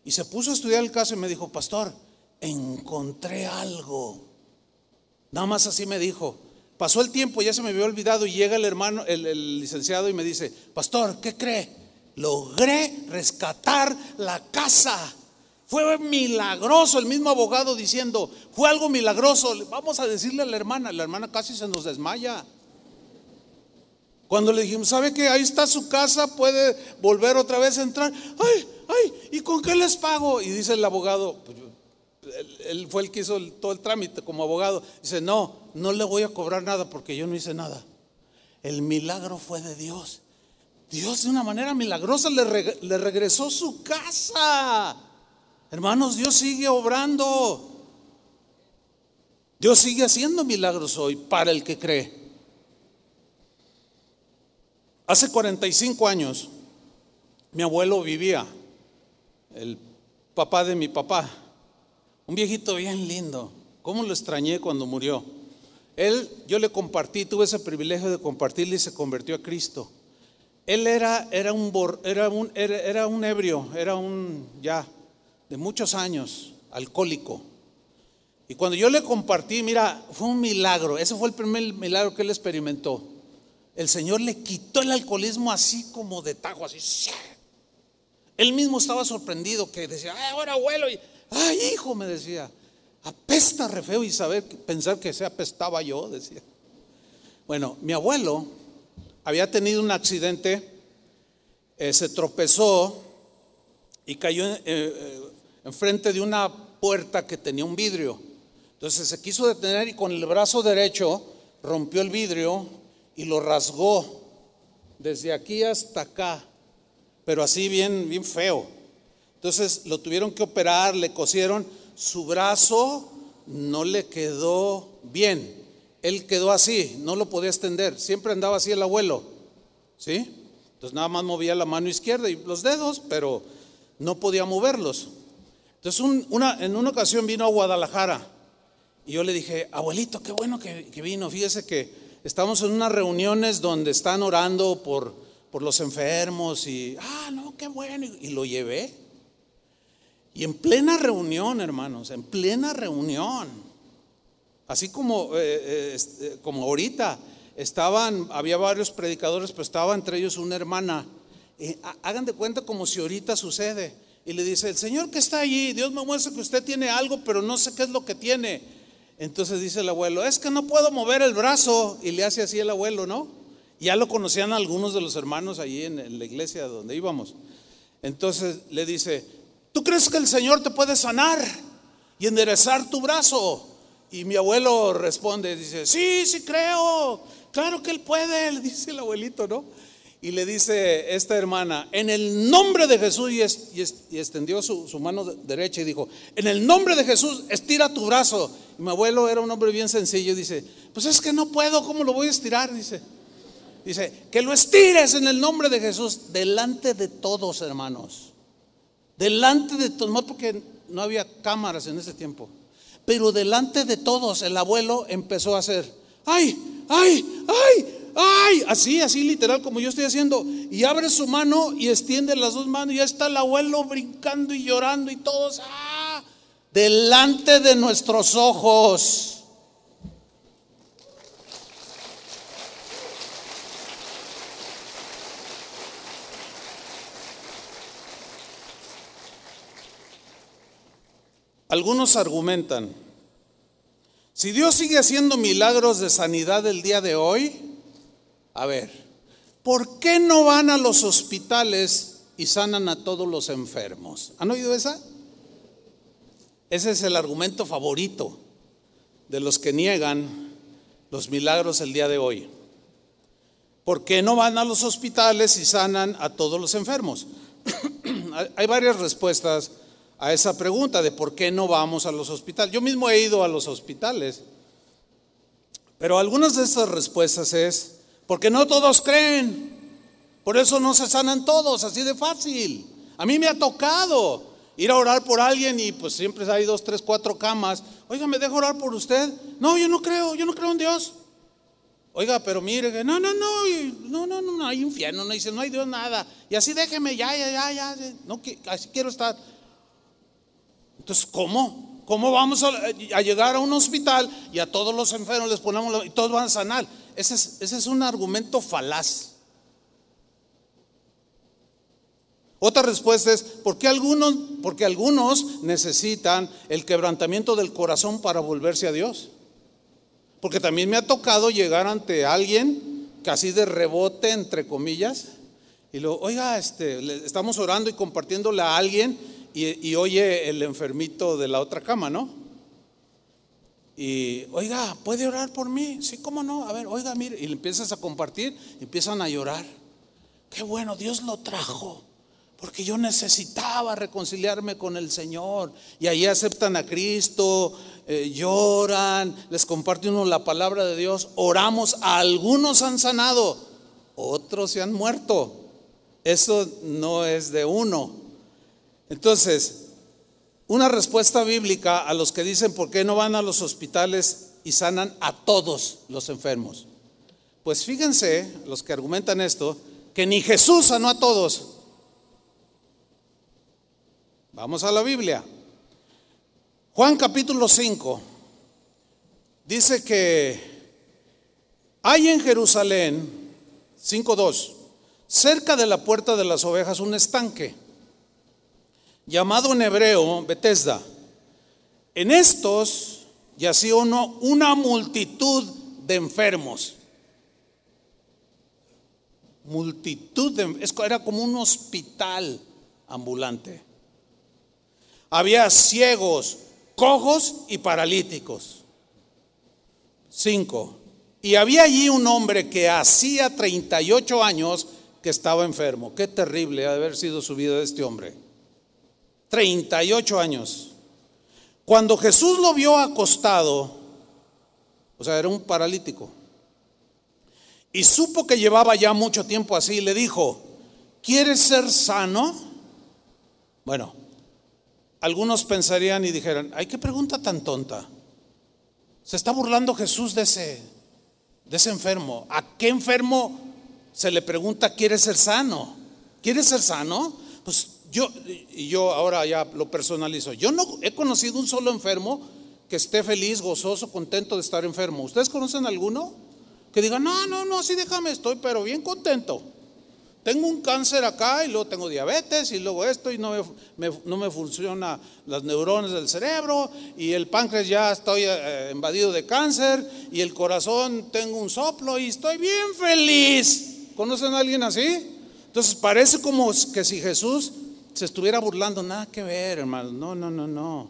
Y se puso a estudiar el caso y me dijo, pastor, encontré algo. Nada más así me dijo. Pasó el tiempo, ya se me había olvidado y llega el hermano, el, licenciado y me dice, pastor, ¿qué cree? Logré rescatar la casa. Fue milagroso el mismo abogado diciendo, fue algo milagroso. Vamos a decirle a la hermana, la hermana casi se nos desmaya. Cuando le dijimos, ¿sabe qué? Ahí está su casa, puede volver otra vez a entrar. Ay, ay, ¿y con qué les pago? Y dice el abogado, pues él, fue el que hizo todo el trámite como abogado. Dice, no, no le voy a cobrar nada porque yo no hice nada. El milagro fue de Dios. Dios de una manera milagrosa le, le regresó su casa. Hermanos, Dios sigue obrando. Dios sigue haciendo milagros hoy para el que cree. Hace 45 años mi abuelo vivía, el papá de mi papá, un viejito bien lindo. ¿Cómo lo extrañé cuando murió? Él, yo le compartí, tuve ese privilegio de compartirle y se convirtió a Cristo. Él era, era, un, era, un, era, un ebrio, era un ya de muchos años, alcohólico. Y cuando yo le compartí, mira, fue un milagro. Ese fue el primer milagro que él experimentó. El Señor le quitó el alcoholismo así como de tajo, así. Él mismo estaba sorprendido que decía, ay, ahora abuelo, Ay, hijo, me decía, apesta re feo y saber, pensar que se apestaba yo, decía. Bueno, mi abuelo había tenido un accidente, eh, se tropezó y cayó eh, eh, enfrente de una puerta que tenía un vidrio. Entonces se quiso detener y con el brazo derecho rompió el vidrio y lo rasgó desde aquí hasta acá, pero así bien, bien feo. Entonces lo tuvieron que operar, le cosieron, su brazo no le quedó bien. Él quedó así, no lo podía extender. Siempre andaba así el abuelo. ¿Sí? Entonces nada más movía la mano izquierda y los dedos, pero no podía moverlos. Entonces una, en una ocasión vino a Guadalajara y yo le dije, abuelito, qué bueno que, vino. Fíjese que estamos en unas reuniones donde están orando por, por los enfermos y, ah, no, qué bueno. y lo llevé. Y en plena reunión, hermanos, en plena reunión, así como, eh, eh, este, como ahorita, estaban, había varios predicadores, pero estaba entre ellos una hermana. hagan de cuenta como si ahorita sucede. y le dice, el Señor que está allí, Dios me muestra que usted tiene algo, pero no sé qué es lo que tiene. Entonces dice el abuelo, es que no puedo mover el brazo. Y le hace así el abuelo, ¿no? Ya lo conocían algunos de los hermanos allí en, la iglesia donde íbamos. Entonces le dice, ¿tú crees que el Señor te puede sanar y enderezar tu brazo? Y mi abuelo responde, dice, sí, sí creo, claro que Él puede, le dice el abuelito, ¿no? y le dice esta hermana, en el nombre de Jesús, y, extendió su, mano derecha y dijo, en el nombre de Jesús, estira tu brazo. Y mi abuelo era un hombre bien sencillo, dice, pues es que no puedo, ¿cómo lo voy a estirar? Dice, dice, que lo estires en el nombre de Jesús, delante de todos, hermanos. Delante de todos, porque no había cámaras en ese tiempo, pero delante de todos el abuelo empezó a hacer, ay, ay, ay, ay, así, así literal como yo estoy haciendo. Y abre su mano y extiende las dos manos y ya está el abuelo brincando y llorando y todos, ah, delante de nuestros ojos. Algunos argumentan, si Dios sigue haciendo milagros de sanidad el día de hoy, a ver, ¿por qué no van a los hospitales y sanan a todos los enfermos? ¿Han oído esa? Ese es el argumento favorito de los que niegan los milagros el día de hoy. ¿Por qué no van a los hospitales y sanan a todos los enfermos? Hay varias respuestas a esa pregunta de por qué no vamos a los hospitales. Yo mismo he ido a los hospitales, pero algunas de estas respuestas es, porque no todos creen. Por eso no se sanan todos, así de fácil. A mí me ha tocado ir a orar por alguien y pues siempre hay dos, tres, cuatro camas. Oiga, ¿me dejo orar por usted? No, yo no creo, yo no creo en Dios. Oiga, pero mire, no, no, no, no, no, no, no hay infierno, no dice, no hay Dios nada. Y así déjeme, ya, ya, ya, ya, no, así quiero estar. Entonces, ¿cómo? ¿Cómo vamos a, llegar a un hospital y a todos los enfermos les ponemos y todos van a sanar? Ese es, un argumento falaz. Otra respuesta es, ¿por qué algunos, porque algunos necesitan el quebrantamiento del corazón para volverse a Dios? Porque también me ha tocado llegar ante alguien casi de rebote, entre comillas, y luego, oiga, este, estamos orando y compartiéndole a alguien y, oye el enfermito de la otra cama, ¿no? Y, oiga, ¿puede orar por mí? Sí, ¿cómo no? A ver, oiga, mire. Y le empiezas a compartir, empiezan a llorar. Qué bueno, Dios lo trajo. Porque yo necesitaba reconciliarme con el Señor. Y ahí aceptan a Cristo, eh, lloran, les comparte uno la palabra de Dios. Oramos, algunos han sanado, otros se han muerto. Eso no es de uno. Entonces, una respuesta bíblica a los que dicen por qué no van a los hospitales y sanan a todos los enfermos. Pues fíjense, los que argumentan esto, que ni Jesús sanó a todos. Vamos a la Biblia. Juan capítulo 5 dice que hay en Jerusalén 5.2, cerca de la puerta de las ovejas, un estanque llamado en hebreo Bethesda. En estos yacía uno, una multitud de enfermos. Multitud de, era como un hospital ambulante. Había ciegos, cojos y paralíticos. Cinco. Y había allí un hombre que hacía 38 años que estaba enfermo. Qué terrible ha de haber sido su vida de este hombre. 38 años. Cuando Jesús lo vio acostado, o sea, era un paralítico, y supo que llevaba ya mucho tiempo así, le dijo, ¿quieres ser sano? Bueno, algunos pensarían y dijeran, ay, qué pregunta tan tonta. Se está burlando Jesús de ese, de ese enfermo. ¿A qué enfermo se le pregunta, ¿quieres ser sano? ¿Quieres ser sano? Pues yo, y yo ahora ya lo personalizo, yo no he conocido un solo enfermo que esté feliz, gozoso, contento de estar enfermo. ¿Ustedes conocen alguno? Que diga, no, no, no, así déjame, estoy, pero bien contento. tengo un cáncer acá y luego tengo diabetes y luego esto y no me, no me funciona las neuronas del cerebro y el páncreas ya estoy eh, invadido de cáncer y el corazón tengo un soplo y estoy bien feliz. ¿Conocen a alguien así? Entonces parece como que si Jesús se estuviera burlando, nada que ver, hermano, no, no, no, no.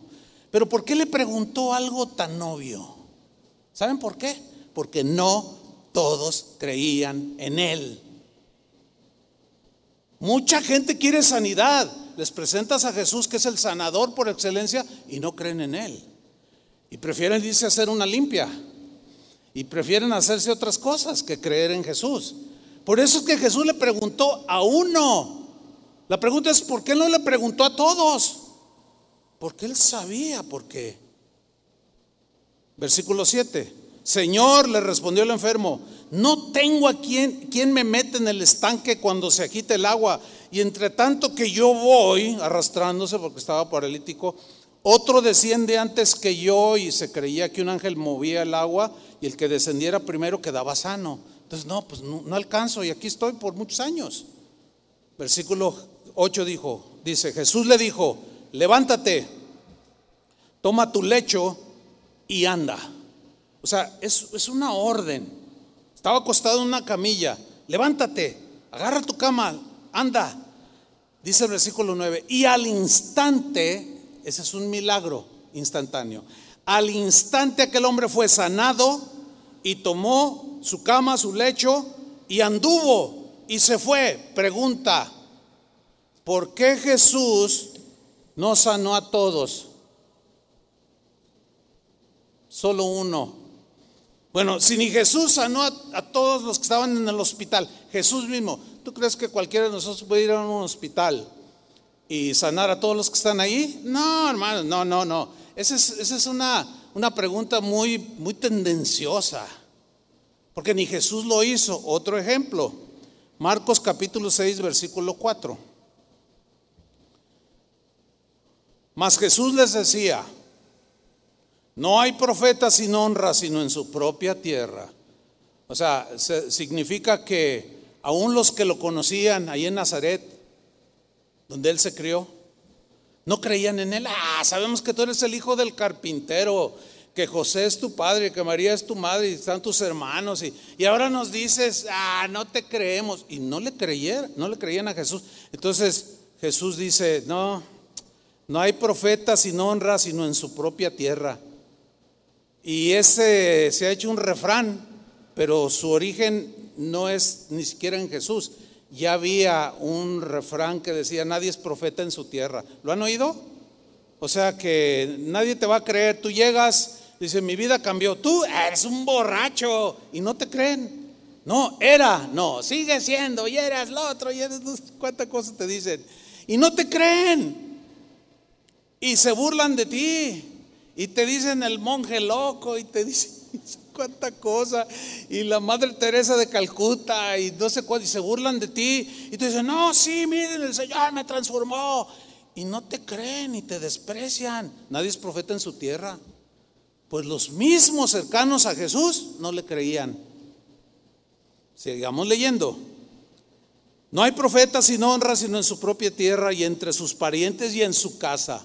Pero ¿por qué le preguntó algo tan obvio? ¿Saben por qué? Porque no todos creían en él. Mucha gente quiere sanidad. Les presentas a Jesús que es el sanador por excelencia y no creen en Él. Y prefieren a hacer una limpia. Y prefieren hacerse otras cosas que creer en Jesús. Por eso es que Jesús le preguntó a uno. La pregunta es, ¿por qué no le preguntó a todos? Porque Él sabía por qué. Versículo 7. Señor, le respondió el enfermo, no tengo a quien, me mete en el estanque cuando se agite el agua. Y entre tanto que yo voy arrastrándose porque estaba paralítico, otro desciende antes que yo y se creía que un ángel movía el agua y el que descendiera primero quedaba sano. Entonces, no, pues no, no alcanzo y aquí estoy por muchos años. Versículo 8 dijo, dice, Jesús le dijo, levántate, toma tu lecho y anda. O sea, es, es una orden. Estaba acostado en una camilla. Levántate, agarra tu cama, anda. Dice el versículo 9. Y al instante, ese es un milagro instantáneo. Al instante aquel hombre fue sanado y tomó su cama, su lecho y anduvo y se fue. Pregunta, ¿por qué Jesús no sanó a todos? Solo uno. Bueno, si ni Jesús sanó a, todos los que estaban en el hospital, Jesús mismo, ¿tú crees que cualquiera de nosotros puede ir a un hospital y sanar a todos los que están ahí? No, hermano, no, no, no. Esa es, una, pregunta muy, muy tendenciosa, porque ni Jesús lo hizo. Otro ejemplo, Marcos capítulo 6, versículo 4. Mas Jesús les decía, no hay profeta sin honra, sino en su propia tierra. O sea, significa que aún los que lo conocían ahí en Nazaret, donde él se crió, no creían en él. Ah, sabemos que tú eres el hijo del carpintero, que José es tu padre, que María es tu madre y están tus hermanos. Y, y ahora nos dices, ah, no te creemos. Y no le creyeron, no le creían a Jesús. Entonces Jesús dice, no, no hay profeta sin honra, sino en su propia tierra. Y ese se ha hecho un refrán, pero su origen no es ni siquiera en Jesús. Ya había un refrán que decía, nadie es profeta en su tierra. ¿Lo han oído? O sea que nadie te va a creer. Tú llegas, dice, mi vida cambió. Tú eres un borracho y no te creen. No, era, no, sigue siendo, y eras lo otro, y eres cuántas cosas te dicen. Y no te creen. Y se burlan de ti. Y te dicen el monje loco y te dicen cuánta cosa. Y la Madre Teresa de Calcuta y no sé cuál. Y se burlan de ti. Y te dicen, no, sí, miren, el Señor me transformó. Y no te creen y te desprecian. Nadie es profeta en su tierra. Pues los mismos cercanos a Jesús no le creían. Sigamos leyendo. No hay profeta sin honra, sino en su propia tierra y entre sus parientes y en su casa.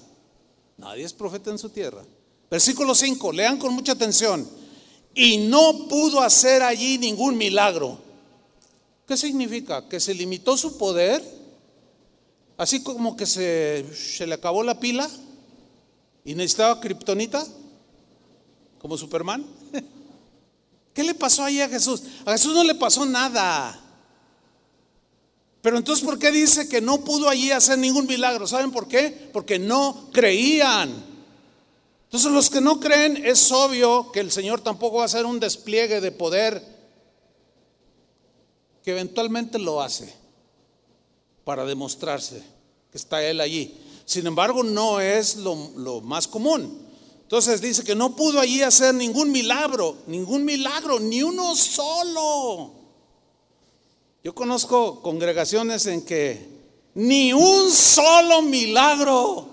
Nadie es profeta en su tierra. Versículo 5, lean con mucha atención. Y no pudo hacer allí ningún milagro. ¿Qué significa? Que se limitó su poder, así como que se, se le acabó la pila y necesitaba kriptonita, como Superman. ¿Qué le pasó ahí a Jesús? A Jesús no le pasó nada. Pero entonces, ¿por qué dice que no pudo allí hacer ningún milagro? ¿Saben por qué? Porque no creían. Entonces los que no creen, es obvio que el Señor tampoco va a hacer un despliegue de poder que eventualmente lo hace para demostrarse que está Él allí. Sin embargo, no es lo, lo más común. Entonces dice que no pudo allí hacer ningún milagro, ningún milagro, ni uno solo. Yo conozco congregaciones en que ni un solo milagro.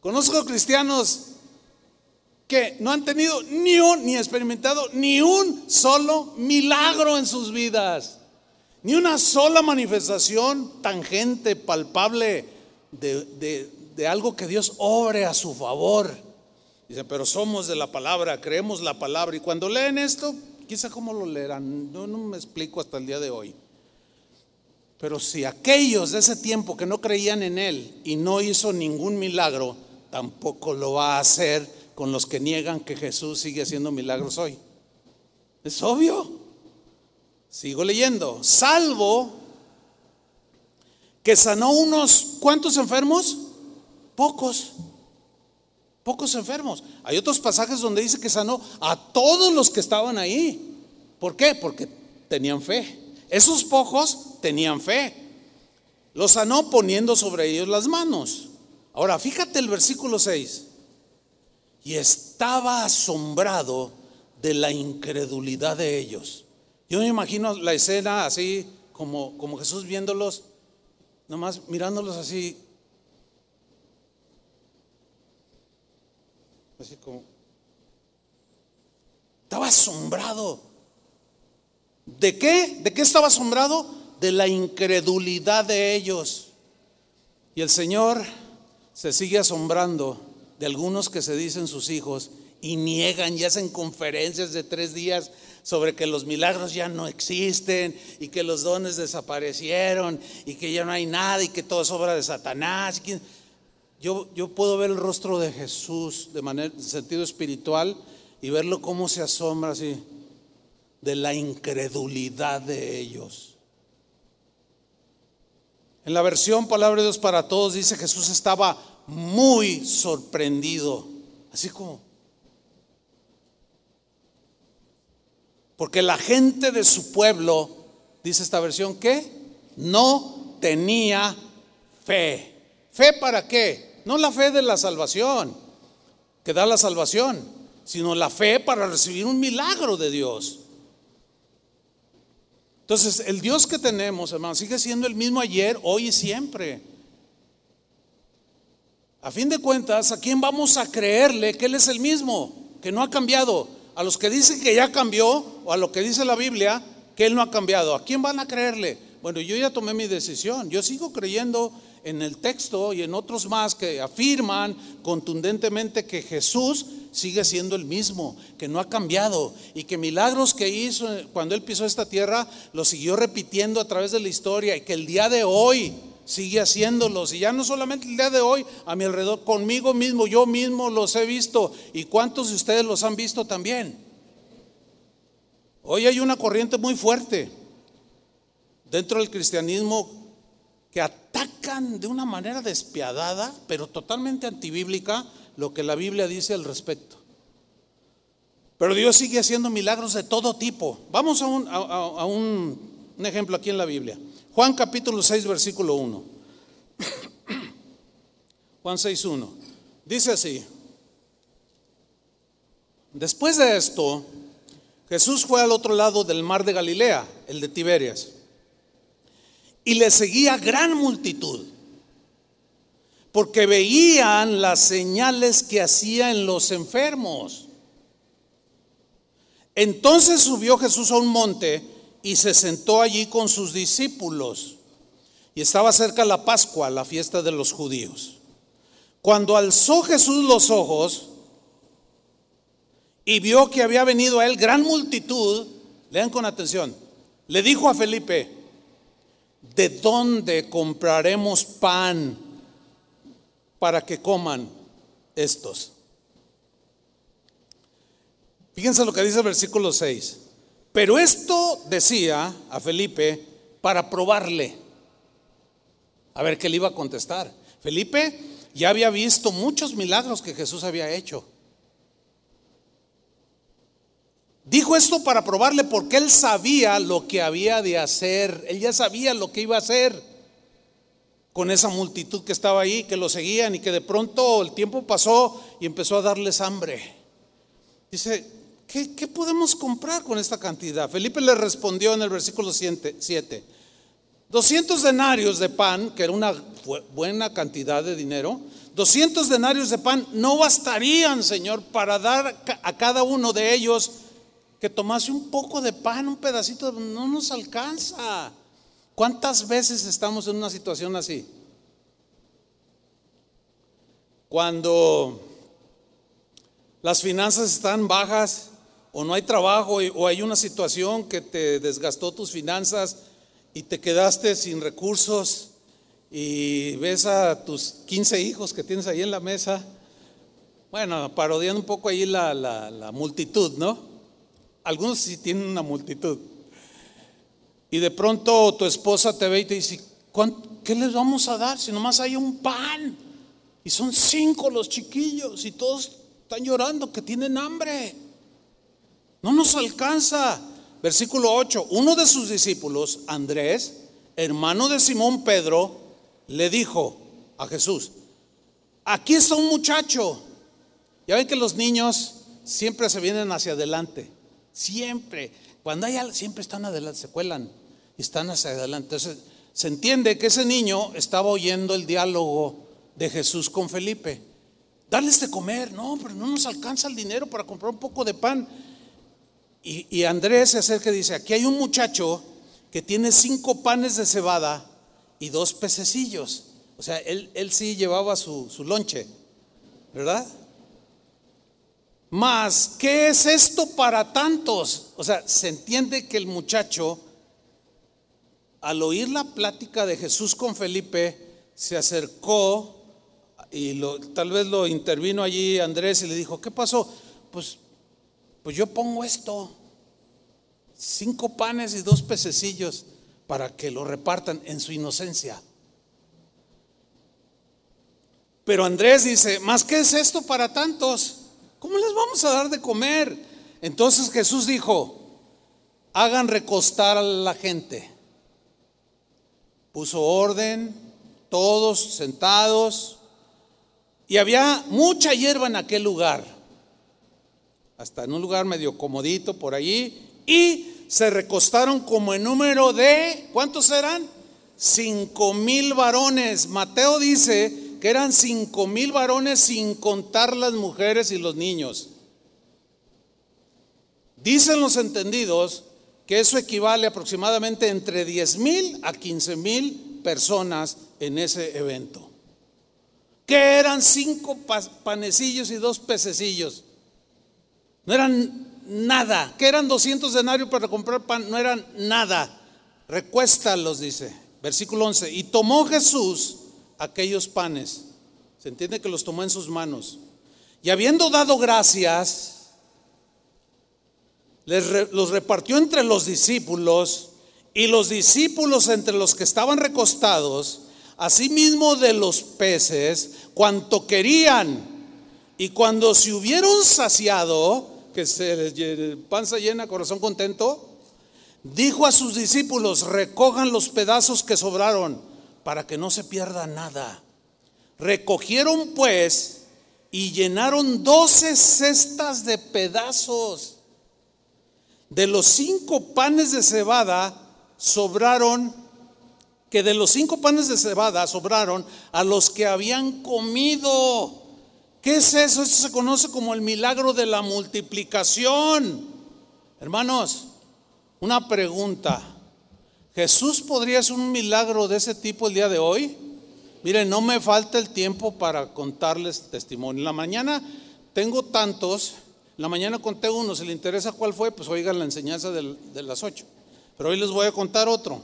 Conozco cristianos que no han tenido ni un, ni experimentado ni un solo milagro en sus vidas. Ni una sola manifestación tangente, palpable de, de algo que Dios obre a su favor. Dice, pero somos de la palabra, creemos la palabra. Y cuando leen esto, quizá cómo lo leerán, no, no me explico hasta el día de hoy. Pero si aquellos de ese tiempo que no creían en Él y no hizo ningún milagro, tampoco lo va a hacer con los que niegan que Jesús sigue haciendo milagros hoy. Es obvio. Sigo leyendo. Salvo que sanó unos, ¿cuántos enfermos? Pocos. Pocos enfermos. Hay otros pasajes donde dice que sanó a todos los que estaban ahí. ¿Por qué? Porque tenían fe. Esos pocos tenían fe. Los sanó poniendo sobre ellos las manos. Ahora, fíjate el versículo 6. Y estaba asombrado de la incredulidad de ellos. Yo me imagino la escena así, como, como Jesús viéndolos, nomás mirándolos así. Así como. Estaba asombrado. ¿De qué? ¿De qué estaba asombrado? De la incredulidad de ellos. Y el Señor se sigue asombrando de algunos que se dicen sus hijos y niegan y hacen conferencias de tres días sobre que los milagros ya no existen y que los dones desaparecieron y que ya no hay nada y que todo es obra de Satanás. Yo, yo puedo ver el rostro de Jesús de manera de sentido espiritual y verlo cómo se asombra así de la incredulidad de ellos. En la versión Palabra de Dios para Todos dice Jesús estaba muy sorprendido, así como Porque la gente de su pueblo, dice esta versión, que no tenía fe. ¿Fe para qué? No la fe de la salvación, que da la salvación, sino la fe para recibir un milagro de Dios. Entonces, el Dios que tenemos, hermano, sigue siendo el mismo ayer, hoy y siempre. A fin de cuentas, ¿a quién vamos a creerle que Él es el mismo, que no ha cambiado? a los que dicen que ya cambió o a lo que dice la Biblia que Él no ha cambiado. ¿A quién van a creerle? Bueno, yo ya tomé mi decisión. Yo sigo creyendo en el texto y en otros más que afirman contundentemente que Jesús sigue siendo el mismo, que no ha cambiado y que milagros que hizo cuando Él pisó esta tierra los siguió repitiendo a través de la historia y que el día de hoy sigue haciéndolos. Y ya no solamente el día de hoy, a mi alrededor, conmigo mismo, yo mismo los he visto. ¿Y cuántos de ustedes los han visto también? Hoy hay una corriente muy fuerte dentro del cristianismo que atacan de una manera despiadada, pero totalmente antibíblica, lo que la Biblia dice al respecto. Pero Dios sigue haciendo milagros de todo tipo. Vamos a un, ejemplo aquí en la Biblia. Juan capítulo 6, versículo 1. Juan 6, 1. Dice así. Después de esto, Jesús fue al otro lado del mar de Galilea, el de Tiberias, y le seguía gran multitud, porque veían las señales que hacía en los enfermos. Entonces subió Jesús a un monte, y se sentó allí con sus discípulos. Y estaba cerca la Pascua, la fiesta de los judíos. Cuando alzó Jesús los ojos y vio que había venido a él gran multitud, lean con atención, le dijo a Felipe, ¿de dónde compraremos pan para que coman estos? Fíjense lo que dice el versículo 6. Pero esto decía a Felipe para probarle. A ver qué le iba a contestar. Felipe ya había visto muchos milagros que Jesús había hecho. Dijo esto para probarle porque él sabía lo que había de hacer. Él ya sabía lo que iba a hacer con esa multitud que estaba ahí, que lo seguían y que de pronto el tiempo pasó y empezó a darles hambre. Dice, ¿qué, podemos comprar con esta cantidad? Felipe le respondió en el versículo 7, 200 denarios de pan, que era una buena cantidad de dinero, 200 denarios de pan no bastarían, Señor, para dar a cada uno de ellos que tomase un poco de pan, un pedacito, no nos alcanza. ¿Cuántas veces estamos en una situación así? Cuando las finanzas están bajas o no hay trabajo o hay una situación que te desgastó tus finanzas y te quedaste sin recursos y ves a tus 15 hijos que tienes ahí en la mesa, bueno, parodiando un poco ahí la, la multitud, ¿no? Algunos sí tienen una multitud. Y de pronto tu esposa te ve y te dice, ¿qué les vamos a dar si nomás hay un pan? Y son cinco los chiquillos y todos están llorando que tienen hambre. No nos alcanza. Versículo 8. Uno de sus discípulos, Andrés, hermano de Simón Pedro, le dijo a Jesús, aquí está un muchacho. Ya ven que los niños siempre se vienen hacia adelante. Siempre. Cuando hay algo, siempre están adelante, se cuelan y están hacia adelante. Entonces, se entiende que ese niño estaba oyendo el diálogo de Jesús con Felipe. Darles de comer, no, pero no nos alcanza el dinero para comprar un poco de pan. Y, Andrés se acerca y dice, aquí hay un muchacho que tiene cinco panes de cebada y dos pececillos. O sea, él, él sí llevaba su, su lonche, ¿verdad? Más, ¿qué es esto para tantos? O sea, se entiende que el muchacho, al oír la plática de Jesús con Felipe, se acercó y lo, tal vez lo intervino allí Andrés y le dijo, ¿qué pasó? Pues, pues yo pongo esto, cinco panes y dos pececillos para que lo repartan en su inocencia. Pero Andrés dice, ¿más qué es esto para tantos? ¿Cómo les vamos a dar de comer? Entonces Jesús dijo, hagan recostar a la gente. Puso orden, todos sentados, y había mucha hierba en aquel lugar, hasta en un lugar medio comodito por allí, y se recostaron como en número de, ¿cuántos eran? Cinco mil varones. Mateo dice que eran cinco mil varones sin contar las mujeres y los niños. Dicen los entendidos que eso equivale aproximadamente entre 10 mil a 15 mil personas en ese evento. Que eran cinco panecillos y dos pececillos. No eran nada. Que eran 200 denarios para comprar pan. No eran nada. Recuéstalos, dice. Versículo 11. Y tomó Jesús aquellos panes. Se entiende que los tomó en sus manos. Y habiendo dado gracias, los repartió entre los discípulos y los discípulos entre los que estaban recostados, asimismo de los peces, cuanto querían. Y cuando se hubieron saciado, que se les panza llena, corazón contento, dijo a sus discípulos, recojan los pedazos que sobraron para que no se pierda nada. Recogieron pues y llenaron doce cestas de pedazos. De los cinco panes de cebada sobraron, que de los cinco panes de cebada sobraron a los que habían comido. ¿Qué es eso? Esto se conoce como el milagro de la multiplicación. Hermanos, una pregunta. Jesús podría hacer un milagro de ese tipo el día de hoy. Miren, no me falta el tiempo para contarles testimonio. En la mañana tengo tantos, en la mañana conté uno, si le interesa cuál fue, pues oigan la enseñanza de, de las ocho. Pero hoy les voy a contar otro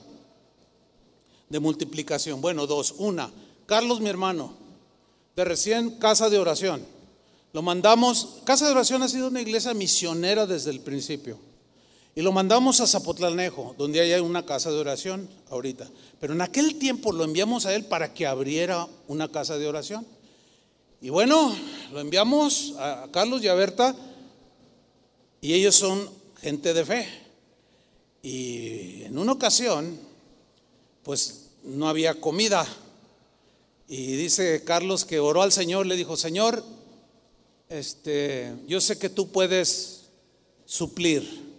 de multiplicación. Bueno, dos. Una, Carlos, mi hermano, de recién casa de oración. Lo mandamos, casa de oración ha sido una iglesia misionera desde el principio. Y lo mandamos a Zapotlanejo, donde hay una casa de oración ahorita. Pero en aquel tiempo lo enviamos a él para que abriera una casa de oración. Y bueno, lo enviamos a Carlos y a Berta, y ellos son gente de fe. Y en una ocasión, pues no había comida. Y dice Carlos que oró al Señor, le dijo, Señor, este, yo sé que tú puedes suplir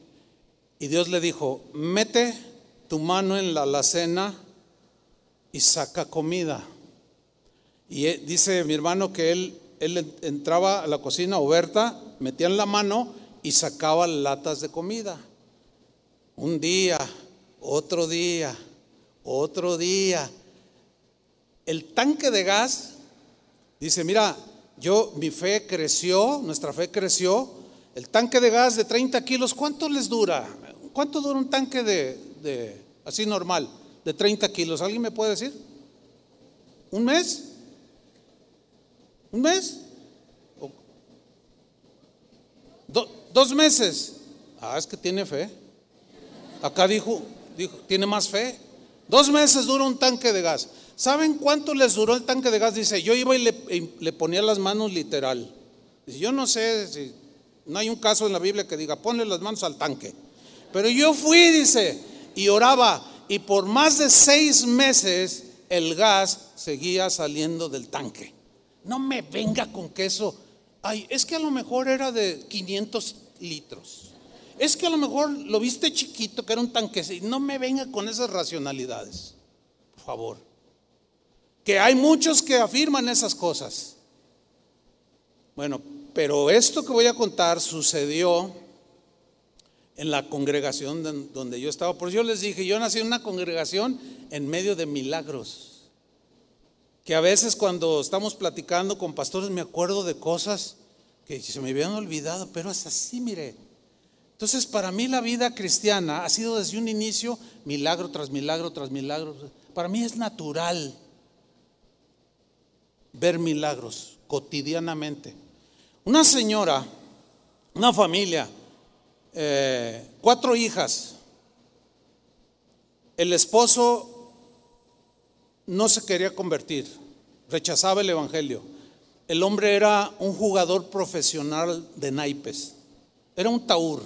y Dios le dijo, mete tu mano en la alacena y saca comida. Y dice mi hermano que él, entraba a la cocina oberta, metía en la mano y sacaba latas de comida. Un día, otro día, otro día. El tanque de gas dice, mira, yo, mi fe creció, nuestra fe creció. El tanque de gas de 30 kilos, ¿cuánto les dura? ¿Cuánto dura un tanque de, de así normal, de 30 kilos? ¿Alguien me puede decir? ¿Un mes? ¿Un mes? ¿Dos meses? Ah, es que tiene fe. Acá dijo, dijo, tiene más fe. Dos meses dura un tanque de gas. ¿Saben cuánto les duró el tanque de gas? Dice, yo iba y le, ponía las manos literal. Dice, yo no sé si no hay un caso en la Biblia que diga, ponle las manos al tanque. Pero yo fui, dice, y oraba. Y por más de seis meses el gas seguía saliendo del tanque. No me venga con que eso. Ay, es que a lo mejor era de 500 litros. Es que a lo mejor lo viste chiquito, que era un tanque. No me venga con esas racionalidades. Por favor. Que hay muchos que afirman esas cosas. Bueno, pero esto que voy a contar sucedió en la congregación donde yo estaba. Por eso yo les dije, yo nací en una congregación en medio de milagros. Que a veces cuando estamos platicando con pastores me acuerdo de cosas que se me habían olvidado, pero es así, mire. Entonces, para mí la vida cristiana ha sido desde un inicio milagro tras milagro tras milagro. Para mí es natural ver milagros cotidianamente. Una señora, una familia, eh, cuatro hijas, el esposo no se quería convertir, rechazaba el Evangelio. El hombre era un jugador profesional de naipes, era un taur.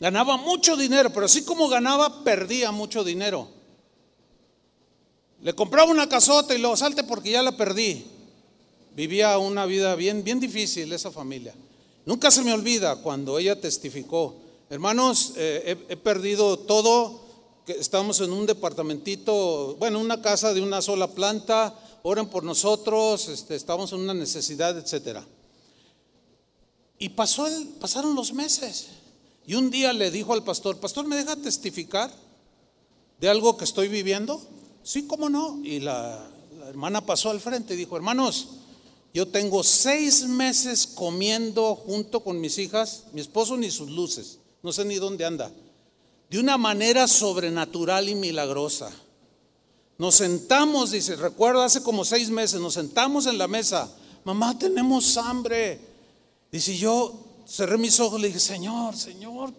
Ganaba mucho dinero, pero así como ganaba, perdía mucho dinero. Le compraba una casota y lo salte porque ya la perdí. Vivía una vida bien, bien difícil esa familia. Nunca se me olvida cuando ella testificó, hermanos, eh, he, perdido todo, que estamos en un departamentito, bueno, una casa de una sola planta, oren por nosotros, este, estamos en una necesidad, etcétera. Y pasaron los meses. Y un día le dijo al pastor, pastor, ¿me deja testificar de algo que estoy viviendo? Sí, cómo no. Y la, hermana pasó al frente y dijo, hermanos, yo tengo seis meses comiendo junto con mis hijas, mi esposo ni sus luces, no sé ni dónde anda, de una manera sobrenatural y milagrosa. Nos sentamos, dice, recuerdo hace como seis meses, nos sentamos en la mesa, mamá, tenemos hambre. Dice, yo cerré mis ojos le dije, Señor, Señor.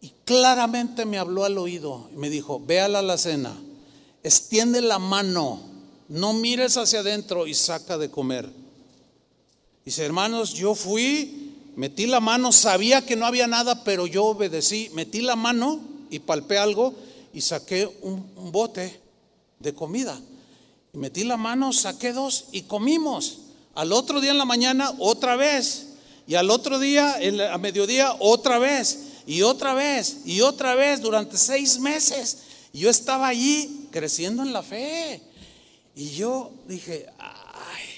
Y claramente me habló al oído y me dijo, ve la alacena, extiende la mano, no mires hacia adentro y saca de comer. Dice, hermanos, yo fui, metí la mano, sabía que no había nada, pero yo obedecí, metí la mano y palpé algo y saqué un, bote de comida. Y metí la mano, saqué dos y comimos. Al otro día en la mañana, otra vez. Y al otro día, a mediodía, otra vez y otra vez y otra vez durante seis meses. Y yo estaba allí creciendo en la fe. Y yo dije, ay,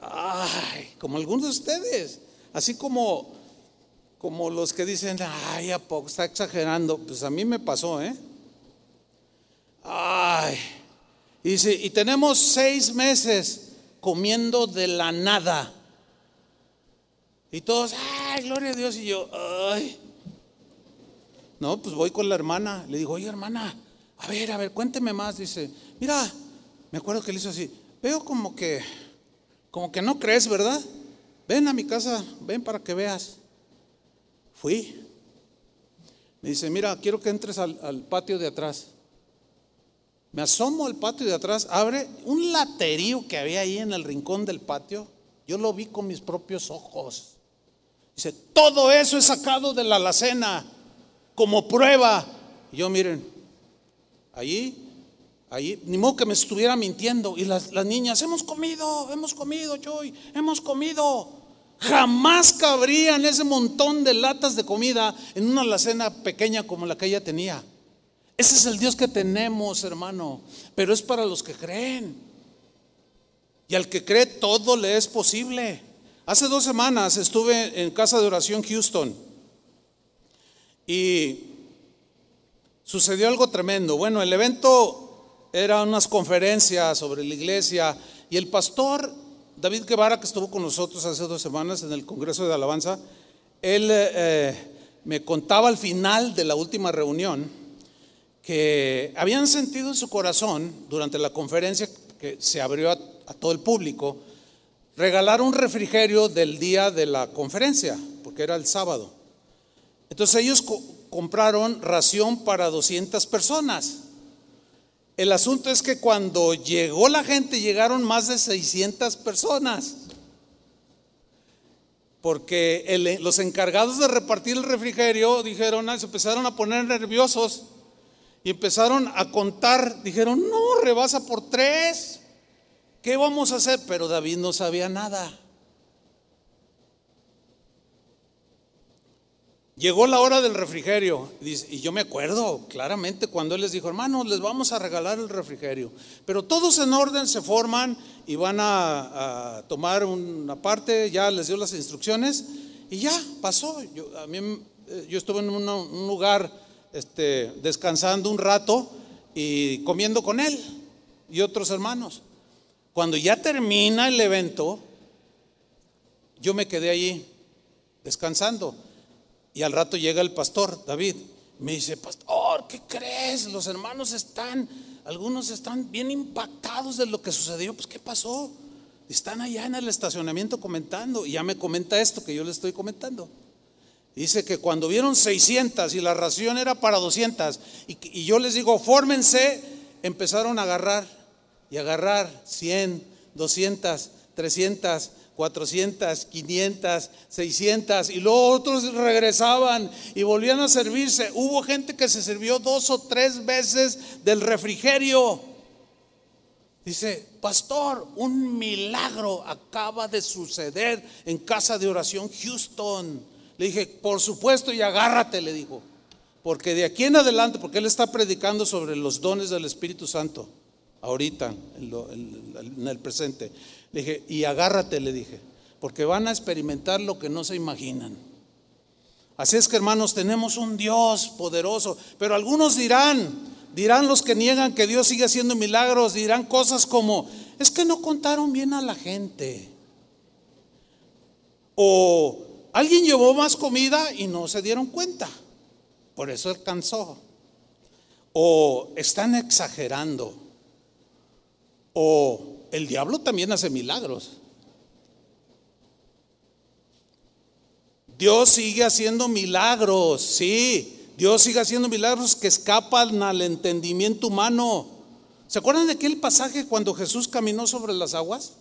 ay, como algunos de ustedes, así como, como los que dicen, ay, ¿a poco está exagerando? Pues a mí me pasó, ¿eh? Ay, y, y tenemos seis meses comiendo de la nada. Y todos, ay, gloria a Dios. Y yo, ay. No, pues voy con la hermana. Le digo, oye, hermana, a ver, a ver, cuénteme más. Dice, mira, me acuerdo que le hizo así. Veo como que, como que no crees, ¿verdad? Ven a mi casa, ven para que veas. Fui. Me dice, mira, quiero que entres al, patio de atrás. Me asomo al patio de atrás, abre un laterío que había ahí en el rincón del patio. Yo lo vi con mis propios ojos. Dice, todo eso es sacado de la alacena como prueba. Y yo miren, allí, allí, ni modo que me estuviera mintiendo. Y las, niñas, hemos comido, hemos comido, Joy, hemos comido. Jamás cabrían ese montón de latas de comida en una alacena pequeña como la que ella tenía. Ese es el Dios que tenemos, hermano. Pero es para los que creen. Y al que cree todo le es posible. Hace dos semanas estuve en casa de oración Houston y sucedió algo tremendo. Bueno, el evento era unas conferencias sobre la iglesia y el pastor David Guevara, que estuvo con nosotros hace dos semanas en el Congreso de Alabanza, él eh, me contaba al final de la última reunión que habían sentido en su corazón durante la conferencia que se abrió a, todo el público, regalar un refrigerio del día de la conferencia, porque era el sábado. Entonces ellos compraron ración para 200 personas. El asunto es que cuando llegó la gente llegaron más de 600 personas. Porque los encargados de repartir el refrigerio dijeron, se empezaron a poner nerviosos y empezaron a contar. Dijeron, no, rebasa por tres. ¿Qué vamos a hacer? Pero David no sabía nada. Llegó la hora del refrigerio y yo me acuerdo claramente cuando él les dijo, hermanos, les vamos a regalar el refrigerio. Pero todos en orden se forman y van a, tomar una parte, ya les dio las instrucciones y ya pasó. Yo, a mí, eh, yo estuve en un lugar este, descansando un rato y comiendo con él y otros hermanos. Cuando ya termina el evento, yo me quedé allí descansando. Y al rato llega el pastor, David, me dice, pastor, ¿qué crees? Los hermanos están, algunos están bien impactados de lo que sucedió. Pues, ¿qué pasó? Están allá en el estacionamiento comentando. Y ya me comenta esto que yo le estoy comentando. Dice que cuando vieron 600 y la ración era para 200, y, y yo les digo, fórmense, empezaron a agarrar y agarrar 100, 200, 300, 400, 500, 600 y luego otros regresaban y volvían a servirse. Hubo gente que se sirvió dos o tres veces del refrigerio. Dice, pastor, un milagro acaba de suceder en casa de oración Houston. Le dije, por supuesto, y agárrate, le dijo, porque de aquí en adelante, porque él está predicando sobre los dones del Espíritu Santo, ahorita, en el presente. Le dije, y agárrate, le dije, porque van a experimentar lo que no se imaginan. Así es que hermanos, tenemos un Dios poderoso, pero algunos dirán, dirán los que niegan que Dios sigue haciendo milagros, dirán cosas como, es que no contaron bien a la gente. O alguien llevó más comida y no se dieron cuenta, por eso alcanzó. O están exagerando. O el diablo también hace milagros. Dios sigue haciendo milagros, sí. Dios sigue haciendo milagros que escapan al entendimiento humano. ¿Se acuerdan de aquel pasaje cuando Jesús caminó sobre las aguas?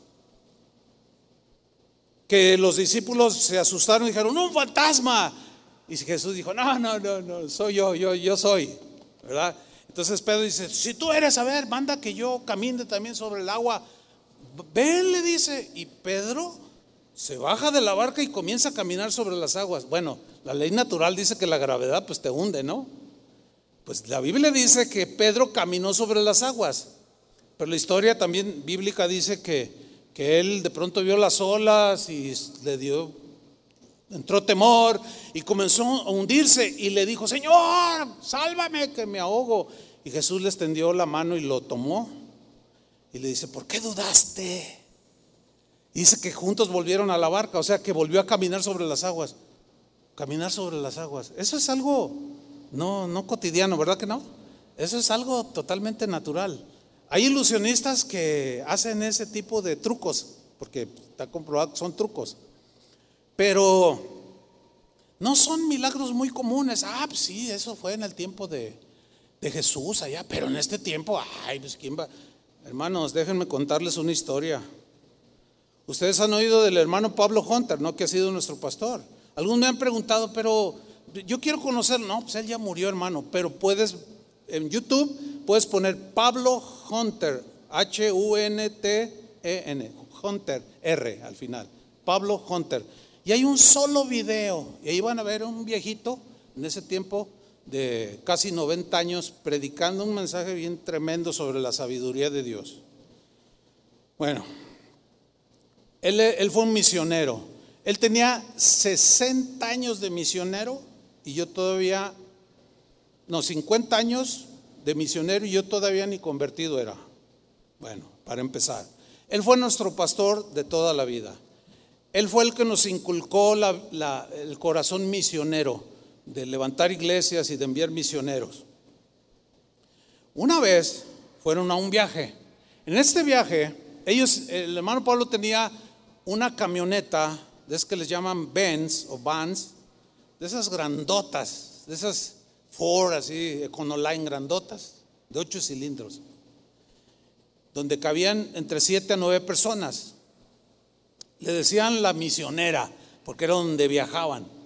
Que los discípulos se asustaron y dijeron, un fantasma. Y Jesús dijo, no, no, no, no, soy yo, yo, yo soy. ¿Verdad? Entonces Pedro dice, si tú eres, a ver, manda que yo camine también sobre el agua. Ven, le dice. Y Pedro se baja de la barca y comienza a caminar sobre las aguas. Bueno, la ley natural dice que la gravedad pues te hunde, ¿no? Pues la Biblia dice que Pedro caminó sobre las aguas. Pero la historia también bíblica dice que, que él de pronto vio las olas y le dio, entró temor y comenzó a hundirse y le dijo, Señor, sálvame que me ahogo. Y Jesús le extendió la mano y lo tomó y le dice, ¿por qué dudaste? dice que juntos volvieron a la barca, o sea que volvió a caminar sobre las aguas. Caminar sobre las aguas. Eso es algo no, no cotidiano, ¿verdad que no? Eso es algo totalmente natural. Hay ilusionistas que hacen ese tipo de trucos, porque está comprobado que son trucos. Pero no son milagros muy comunes. Ah, pues sí, eso fue en el tiempo de, de Jesús allá, pero en este tiempo, ay, pues quién va. Hermanos, déjenme contarles una historia. Ustedes han oído del hermano Pablo Hunter, ¿no? Que ha sido nuestro pastor. Algunos me han preguntado, pero yo quiero conocerlo. No, pues él ya murió, hermano. Pero puedes, en YouTube, puedes poner Pablo Hunter, H-U-N-T-E-N, Hunter, R al final. Pablo Hunter. Y hay un solo video. Y ahí van a ver un viejito en ese tiempo de casi 90 años predicando un mensaje bien tremendo sobre la sabiduría de Dios. Bueno, él, fue un misionero. Él tenía 60 años de misionero y yo todavía no, 50 años de misionero y yo todavía ni convertido era. Bueno, para empezar. Él fue nuestro pastor de toda la vida. Él fue el que nos inculcó el corazón misionero de levantar iglesias y de enviar misioneros. Una vez fueron a un viaje. En este viaje, ellos, el hermano Pablo tenía una camioneta, de esas que les llaman Benz o Vans, de esas grandotas, de esas Ford así, Econoline grandotas, de ocho cilindros, donde cabían entre siete a nueve personas. Le decían la misionera, porque era donde viajaban.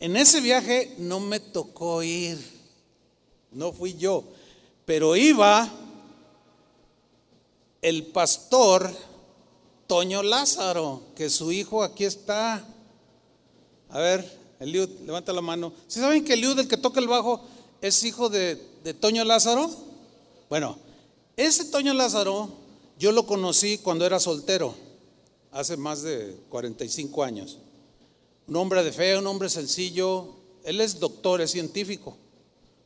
En ese viaje no me tocó ir, no fui yo, pero iba el pastor Toño Lázaro, que su hijo aquí está. A ver, Eliud, levanta la mano. ¿Sí saben que Eliud, el que toca el bajo, es hijo de, de Toño Lázaro? Bueno, ese Toño Lázaro yo lo conocí cuando era soltero hace más de 45 años. Un hombre de fe, un hombre sencillo. Él es doctor, es científico,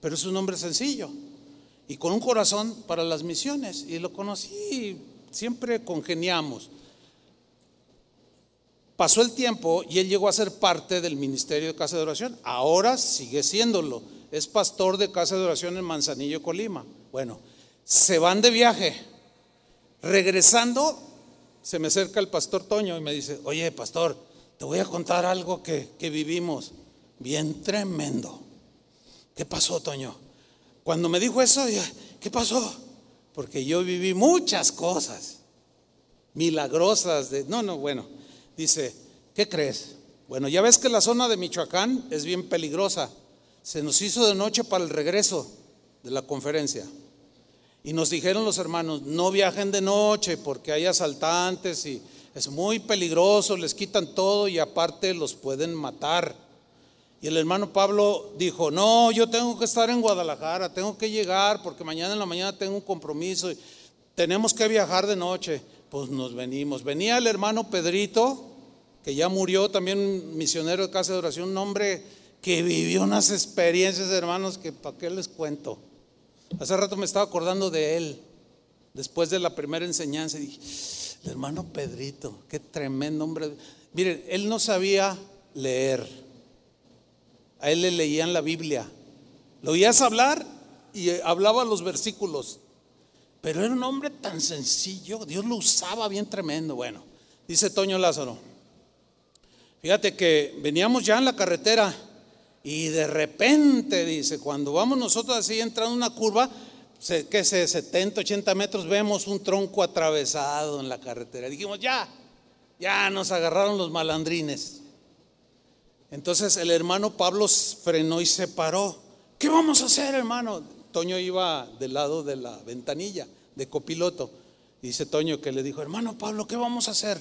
pero es un hombre sencillo y con un corazón para las misiones. Y lo conocí, siempre congeniamos. Pasó el tiempo y él llegó a ser parte del ministerio de Casa de Oración. Ahora sigue siéndolo. Es pastor de Casa de Oración en Manzanillo, Colima. Bueno, se van de viaje. Regresando, se me acerca el pastor Toño y me dice, oye, pastor, te voy a contar algo que, vivimos bien tremendo. ¿Qué pasó, Toño? Cuando me dijo eso, ¿qué pasó? Porque yo viví muchas cosas milagrosas de... No, no, bueno, dice, ¿qué crees? Bueno, ya ves que la zona de Michoacán es bien peligrosa. Se nos hizo de noche para el regreso de la conferencia. Y nos dijeron los hermanos, no viajen de noche porque hay asaltantes y es muy peligroso, les quitan todo y aparte los pueden matar. Y el hermano Pablo dijo, no, yo tengo que estar en Guadalajara, tengo que llegar porque mañana en la mañana tengo un compromiso y tenemos que viajar de noche. Pues nos venimos. Venía el hermano Pedrito, que ya murió, también misionero de casa de oración, un hombre que vivió unas experiencias, hermanos, que para qué les cuento. Hace rato me estaba acordando de él, después de la primera enseñanza, y dije, el hermano Pedrito, qué tremendo hombre. Miren, él no sabía leer. A él le leían la Biblia. Lo oías hablar y hablaba los versículos. Pero era un hombre tan sencillo, Dios lo usaba bien tremendo. Bueno, dice Toño Lázaro. Fíjate que veníamos ya en la carretera y de repente, dice, cuando vamos nosotros así entrando en una curva, que sé, 70, 80 metros, vemos un tronco atravesado en la carretera. Dijimos, ya, ya nos agarraron los malandrines. Entonces el hermano Pablo frenó y se paró. ¿Qué vamos a hacer, hermano? Toño iba del lado de la ventanilla, de copiloto. Dice Toño que le dijo, hermano Pablo, ¿qué vamos a hacer?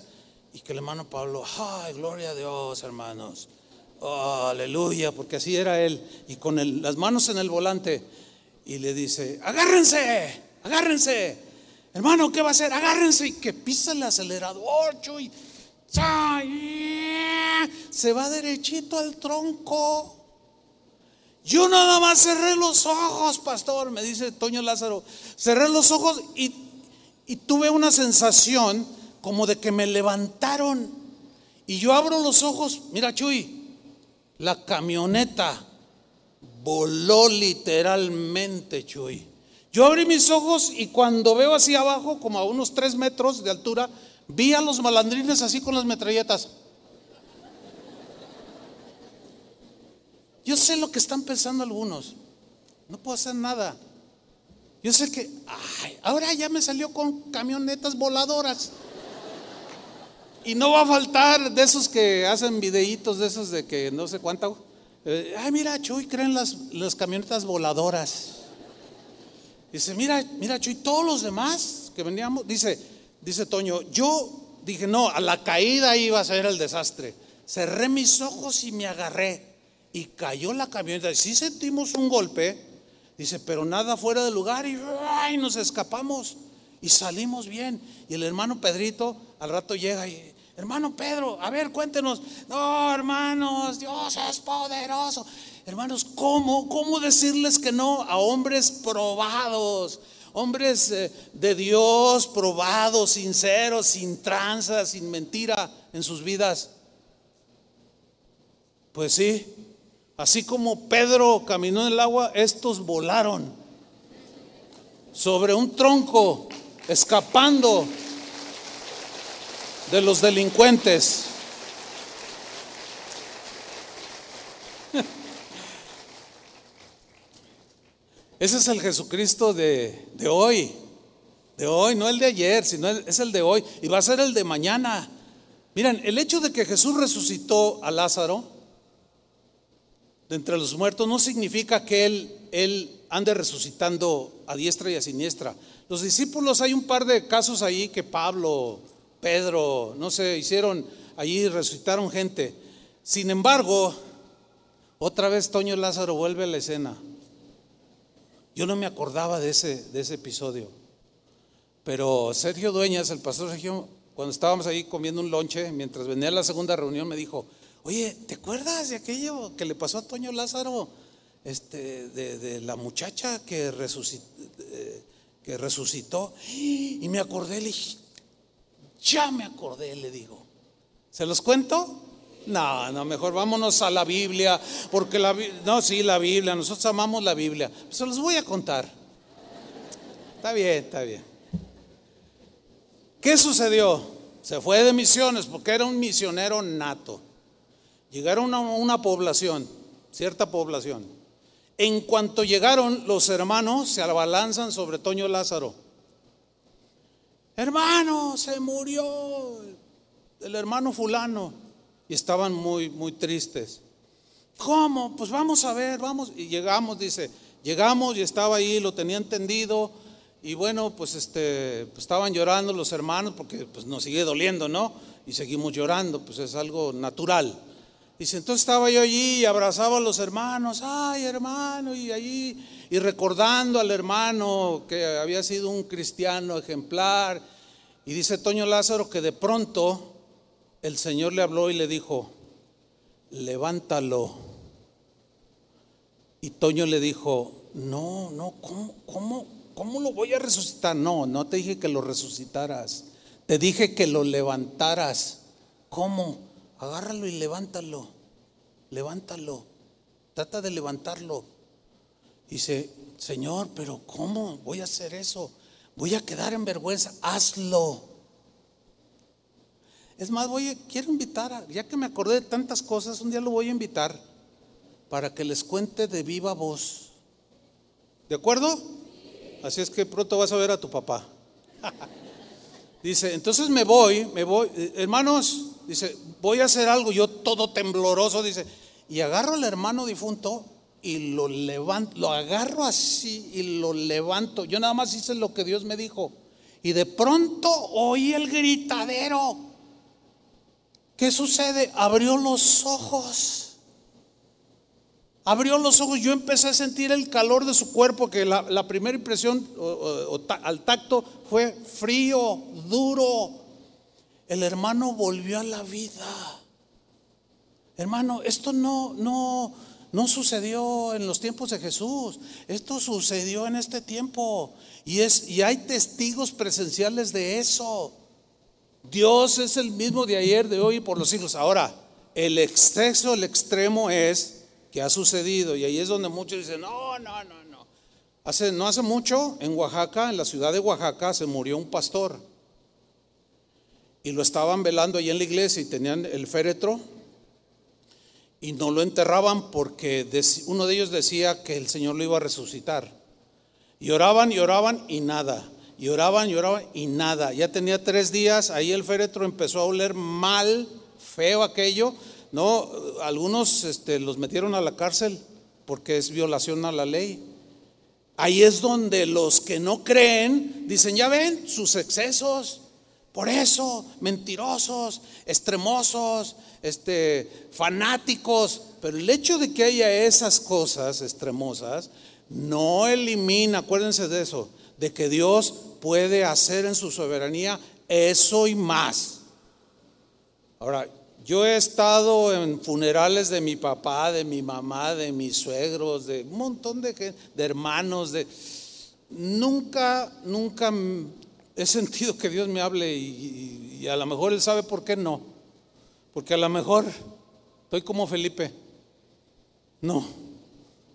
Y que el hermano Pablo, ay, gloria a Dios, hermanos. Aleluya, porque así era él. Y con las manos en el volante. Y le dice, agárrense, agárrense. Hermano, ¿qué va a hacer? Agárrense. Y que pisa el acelerador, y se va derechito al tronco. Yo nada más cerré los ojos, pastor, me dice Toño Lázaro. Cerré los ojos y, y tuve una sensación como de que me levantaron. Y yo abro los ojos, mira Chuy, la camioneta voló literalmente, Chuy. Yo abrí mis ojos y cuando veo hacia abajo, como a unos tres metros de altura, vi a los malandrines así con las metralletas. Yo sé lo que están pensando algunos. No puedo hacer nada. Yo sé que, ahora ya me salió con camionetas voladoras. Y no va a faltar de esos que hacen videitos de esos de que no sé cuánto. Eh, ay, mira, Chuy, creen las, las camionetas voladoras. Dice, mira, mira, Chuy, todos los demás que veníamos, dice, dice Toño, yo dije, no, a la caída iba a ser el desastre. Cerré mis ojos y me agarré. Y cayó la camioneta. Y sí sentimos un golpe. Dice, pero nada fuera de lugar. Y ay, nos escapamos. Y salimos bien. Y el hermano Pedrito al rato llega y, Hermano Pedro, a ver, cuéntenos. No, hermanos, Dios es poderoso. Hermanos, ¿cómo, cómo decirles que no a hombres probados? Hombres eh, de Dios, probados, sinceros, sin tranza, sin mentira en sus vidas. Pues sí, así como Pedro caminó en el agua, estos volaron sobre un tronco, escapando de los delincuentes. Ese es el Jesucristo de, hoy, de hoy, no el de ayer, sino es el de hoy y va a ser el de mañana. Miren, el hecho de que Jesús resucitó a Lázaro de entre los muertos no significa que él, él ande resucitando a diestra y a siniestra. Los discípulos, hay un par de casos ahí que Pablo, Pedro, no sé, hicieron allí, resucitaron gente. Sin embargo, otra vez Toño Lázaro vuelve a la escena. Yo no me acordaba de ese, de ese episodio. Pero Sergio Dueñas, el pastor Sergio, cuando estábamos ahí comiendo un lonche, mientras venía a la segunda reunión, me dijo, oye, ¿te acuerdas de aquello que le pasó a Toño Lázaro? Este, de, la muchacha que resucitó, que resucitó. Y me acordé, le dije, ya me acordé, le digo. ¿Se los cuento? No, no, mejor vámonos a la Biblia, porque la no, sí, la Biblia, nosotros amamos la Biblia. Se los voy a contar. Está bien, está bien. ¿Qué sucedió? Se fue de misiones porque era un misionero nato. Llegaron a una población, cierta población. En cuanto llegaron, los hermanos se abalanzan sobre Toño Lázaro. Hermano, se murió el hermano fulano y estaban muy, muy tristes. ¿Cómo? Pues vamos a ver, vamos. Y llegamos, dice, llegamos y estaba ahí, lo tenía entendido. Y bueno, pues este, pues estaban llorando los hermanos porque pues nos sigue doliendo, ¿no? Y seguimos llorando, pues es algo natural. Dice, entonces estaba yo allí y abrazaba a los hermanos, ay hermano, y allí, y recordando al hermano que había sido un cristiano ejemplar. Y dice Toño Lázaro que de pronto el Señor le habló y le dijo, levántalo. Y Toño le dijo, no, no, ¿cómo, cómo, cómo lo voy a resucitar? No, no te dije que lo resucitaras, te dije que lo levantaras. ¿Cómo? Agárralo y levántalo, levántalo, trata de levantarlo. Dice, Señor, pero ¿cómo voy a hacer eso? Voy a quedar en vergüenza, hazlo. Es más, voy quiero invitar, ya que me acordé de tantas cosas, un día lo voy a invitar para que les cuente de viva voz. ¿De acuerdo? Así es que pronto vas a ver a tu papá. dice, entonces me voy, me voy, eh, hermanos, dice, voy a hacer algo, yo todo tembloroso, dice, y agarro al hermano difunto y lo levanto, lo agarro así y lo levanto. Yo nada más hice lo que Dios me dijo. Y de pronto oí el gritadero. ¿Qué sucede? Abrió los ojos. Abrió los ojos. Yo empecé a sentir el calor de su cuerpo, que la, primera impresión al tacto fue frío, duro. El hermano volvió a la vida. Hermano, esto no, no, no sucedió en los tiempos de Jesús. Esto sucedió en este tiempo. Y, es, y hay testigos presenciales de eso. Dios es el mismo de ayer, de hoy y por los siglos. Ahora, el exceso, el extremo es que ha sucedido. Y ahí es donde muchos dicen, no, no, no, no. Hace, no hace mucho, en Oaxaca, en la ciudad de Oaxaca, se murió un pastor. Y lo estaban velando ahí en la iglesia y tenían el féretro. Y no lo enterraban porque uno de ellos decía que el Señor lo iba a resucitar. Y oraban y oraban y nada. Y oraban y oraban y nada. Ya tenía tres días, ahí el féretro empezó a oler mal, feo aquello. No, algunos este, los metieron a la cárcel porque es violación a la ley. Ahí es donde los que no creen dicen, ya ven sus excesos, por eso, mentirosos, extremosos, este, fanáticos. Pero el hecho de que haya esas cosas extremosas no elimina, acuérdense de eso, de que Dios puede hacer en su soberanía eso y más. Ahora, Yo he estado en funerales de mi papá, de mi mamá, de mis suegros, de un montón de, de hermanos, de nunca, nunca he sentido que Dios me hable y, y, a lo mejor Él sabe por qué no. Porque a lo mejor estoy como Felipe. No,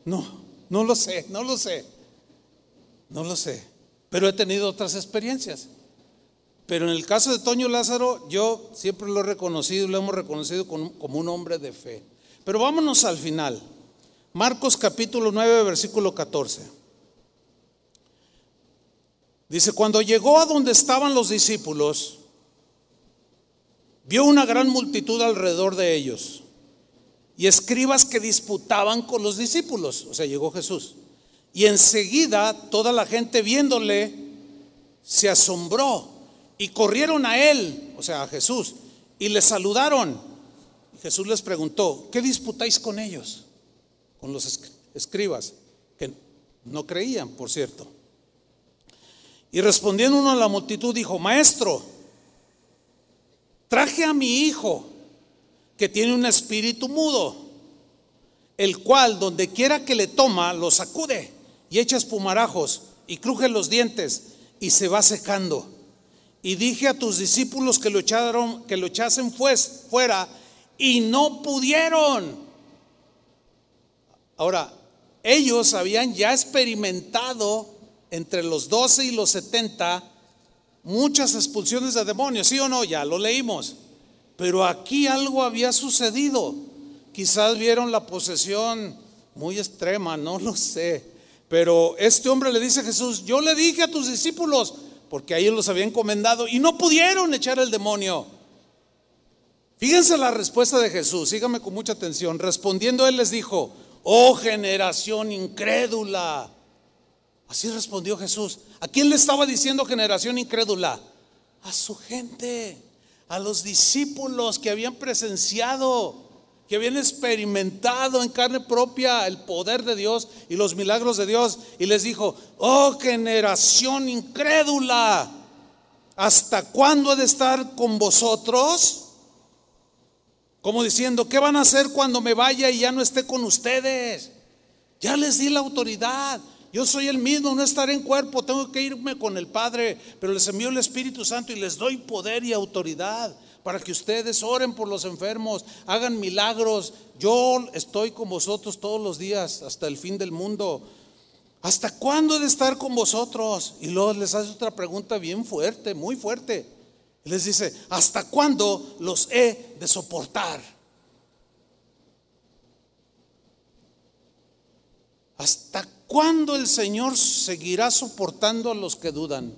no, no lo sé, no lo sé. No lo sé. Pero he tenido otras experiencias. Pero en el caso de Toño Lázaro, yo siempre lo he reconocido, lo hemos reconocido como un hombre de fe. Pero vámonos al final. Marcos capítulo 9, versículo 14. Dice, cuando llegó a donde estaban los discípulos, vio una gran multitud alrededor de ellos y escribas que disputaban con los discípulos. O sea, llegó Jesús. Y enseguida toda la gente viéndole se asombró y corrieron a él, o sea, a Jesús, y le saludaron. Jesús les preguntó, ¿qué disputáis con ellos? Con los escribas, que no creían, por cierto. Y respondiendo uno a la multitud dijo, maestro, traje a mi hijo que tiene un espíritu mudo, el cual donde quiera que le toma, lo sacude y echa espumarajos y cruje los dientes y se va secando. Y dije a tus discípulos que lo echaron, que lo echasen fuera y no pudieron. Ahora, ellos habían ya experimentado entre los 12 y los 70 muchas expulsiones de demonios, ¿sí o no? Ya lo leímos. Pero aquí algo había sucedido. Quizás vieron la posesión muy extrema, no lo sé. Pero este hombre le dice a Jesús, yo le dije a tus discípulos, porque a ellos los había encomendado y no pudieron echar el demonio. Fíjense la respuesta de Jesús, síganme con mucha atención. Respondiendo él les dijo, oh generación incrédula. Así respondió Jesús. ¿A quién le estaba diciendo generación incrédula? A su gente, a los discípulos que habían presenciado que habían experimentado en carne propia el poder de Dios y los milagros de Dios. Y les dijo, oh generación incrédula, ¿hasta cuándo he de estar con vosotros? Como diciendo, ¿qué van a hacer cuando me vaya y ya no esté con ustedes? Ya les di la autoridad. Yo soy el mismo, no estaré en cuerpo, tengo que irme con el Padre, pero les envío el Espíritu Santo y les doy poder y autoridad para que ustedes oren por los enfermos, hagan milagros. Yo estoy con vosotros todos los días hasta el fin del mundo. ¿Hasta cuándo he de estar con vosotros? Y luego les hace otra pregunta bien fuerte, muy fuerte. les dice, ¿hasta cuándo los he de soportar? ¿Hasta cuándo el Señor seguirá soportando a los que dudan?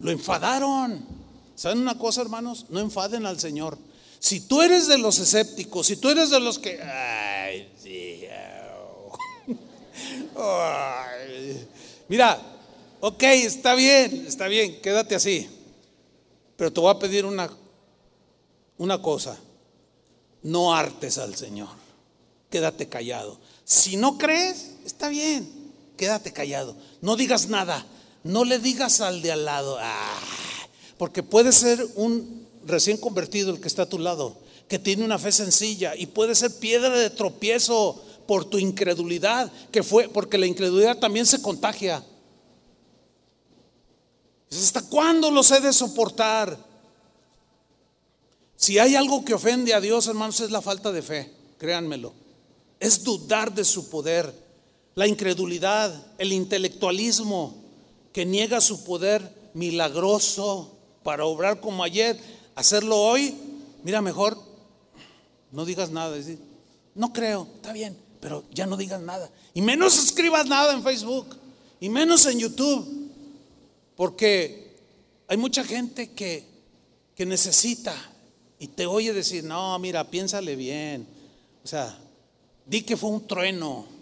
Lo enfadaron. ¿Saben una cosa, hermanos? No enfaden al Señor. Si tú eres de los escépticos, si tú eres de los que... Ay, mira, ok, está bien, está bien, quédate así. Pero te voy a pedir una, una cosa. No hartes al Señor. Quédate callado. Si no crees, está bien. Quédate callado. No digas nada. No le digas al de al lado. Ah, porque puede ser un recién convertido el que está a tu lado, que tiene una fe sencilla y puede ser piedra de tropiezo por tu incredulidad, que fue porque la incredulidad también se contagia. ¿Hasta cuándo los he de soportar? Si hay algo que ofende a Dios, hermanos, es la falta de fe, créanmelo. Es dudar de su poder, la incredulidad, el intelectualismo que niega su poder milagroso para obrar como ayer, hacerlo hoy, mira, mejor no digas nada. Decir, no creo, está bien, pero ya no digas nada. Y menos escribas nada en Facebook, y menos en YouTube, porque hay mucha gente que, que necesita y te oye decir, no, mira, piénsale bien. O sea, di que fue un trueno.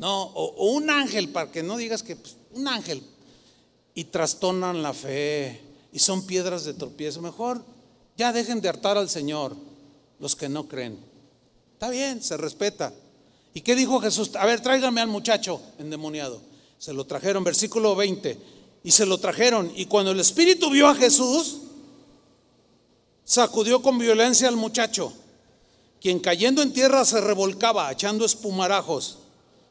No, o, un ángel, para que no digas que pues, un ángel. Y trastornan la fe y son piedras de tropiezo. Mejor ya dejen de hartar al Señor los que no creen. Está bien, se respeta. ¿Y qué dijo Jesús? A ver, tráigame al muchacho endemoniado. Se lo trajeron, versículo 20. Y se lo trajeron. Y cuando el Espíritu vio a Jesús, sacudió con violencia al muchacho, quien cayendo en tierra se revolcaba, echando espumarajos.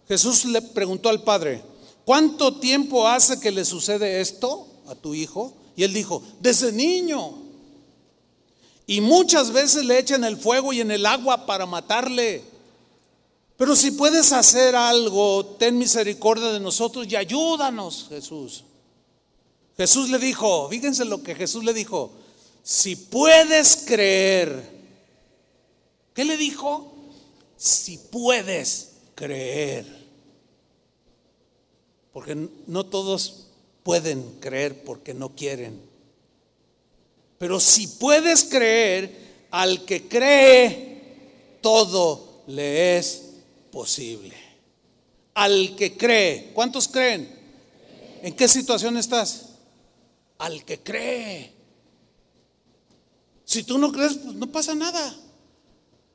Jesús le preguntó al padre, ¿cuánto tiempo hace que le sucede esto a tu hijo? Y él dijo, desde niño. Y muchas veces le echan el fuego y en el agua para matarle. Pero si puedes hacer algo, ten misericordia de nosotros y ayúdanos, Jesús. Jesús le dijo, fíjense lo que Jesús le dijo, si puedes creer, ¿qué le dijo? Si puedes creer. Porque no todos pueden creer porque no quieren. Pero si puedes creer, al que cree, todo le es posible. Al que cree, ¿cuántos creen? ¿En qué situación estás? Al que cree. Si tú no crees, pues no pasa nada.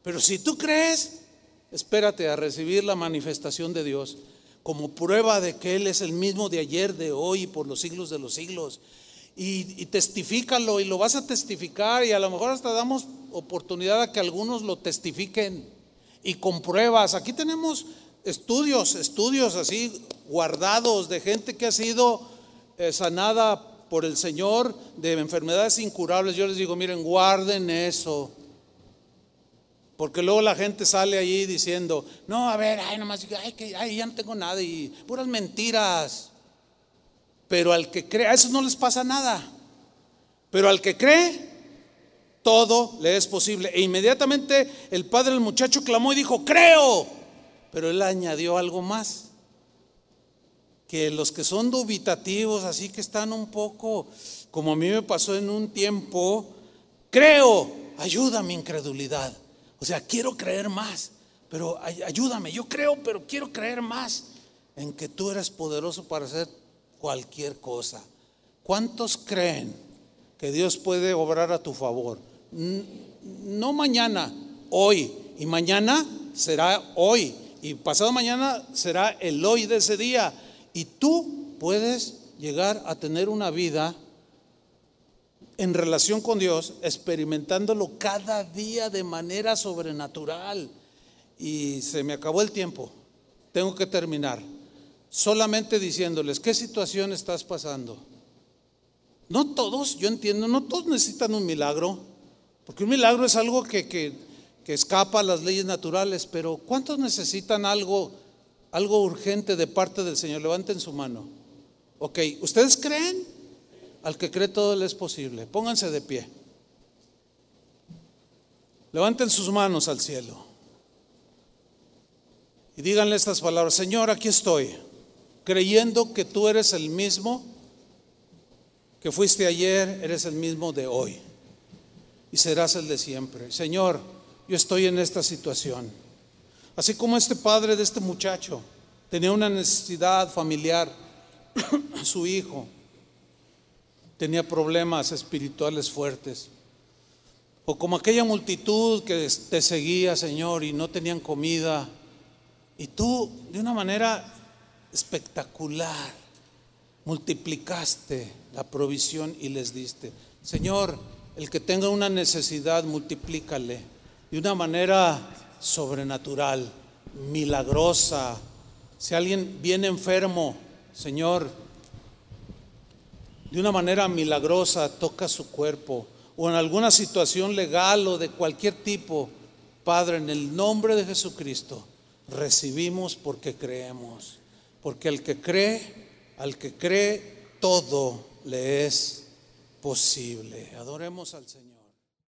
Pero si tú crees, espérate a recibir la manifestación de Dios como prueba de que Él es el mismo de ayer, de hoy y por los siglos de los siglos. Y, testifícalo y lo vas a testificar y a lo mejor hasta damos oportunidad a que algunos lo testifiquen y con pruebas. Aquí tenemos estudios, estudios así guardados de gente que ha sido eh, sanada por el Señor de enfermedades incurables. Yo les digo, miren, guarden eso. Porque luego la gente sale allí diciendo, no, a ver, ay, nomás, ay, que, ay, ya no tengo nada y puras mentiras. Pero al que cree, a eso no les pasa nada. Pero al que cree, todo le es posible. E inmediatamente el padre del muchacho clamó y dijo, creo. Pero él añadió algo más. Que los que son dubitativos, así que están un poco, como a mí me pasó en un tiempo, creo, ayuda a mi incredulidad. O sea, quiero creer más, pero ayúdame, yo creo, pero quiero creer más en que tú eres poderoso para hacer cualquier cosa. ¿Cuántos creen que Dios puede obrar a tu favor? no mañana, hoy. Y mañana será hoy. Y pasado mañana será el hoy de ese día. Y tú puedes llegar a tener una vida en relación con Dios, experimentándolo cada día de manera sobrenatural. Y se me acabó el tiempo. Tengo que terminar. Solamente diciéndoles, ¿qué situación estás pasando? No todos, yo entiendo, no todos necesitan un milagro. Porque un milagro es algo que, escapa a las leyes naturales, pero ¿cuántos necesitan algo, algo urgente de parte del Señor? Levanten su mano. Ok, ¿ustedes creen? Al que cree todo le es posible. Pónganse de pie. Levanten sus manos al cielo. Y díganle estas palabras, Señor, aquí estoy, creyendo que tú eres el mismo que fuiste ayer, eres el mismo de hoy y serás el de siempre. Señor, yo estoy en esta situación. Así como este padre de este muchacho tenía una necesidad familiar, su hijo tenía problemas espirituales fuertes. O como aquella multitud que te seguía, Señor, y no tenían comida. Y tú, de una manera espectacular, multiplicaste la provisión y les diste. Señor, el que tenga una necesidad, multiplícale de una manera sobrenatural, milagrosa. Si alguien viene enfermo, Señor, de una manera milagrosa toca su cuerpo o en alguna situación legal o de cualquier tipo, Padre, en el nombre de Jesucristo, recibimos porque creemos. Porque el que cree, al que cree, todo le es posible. Adoremos al Señor.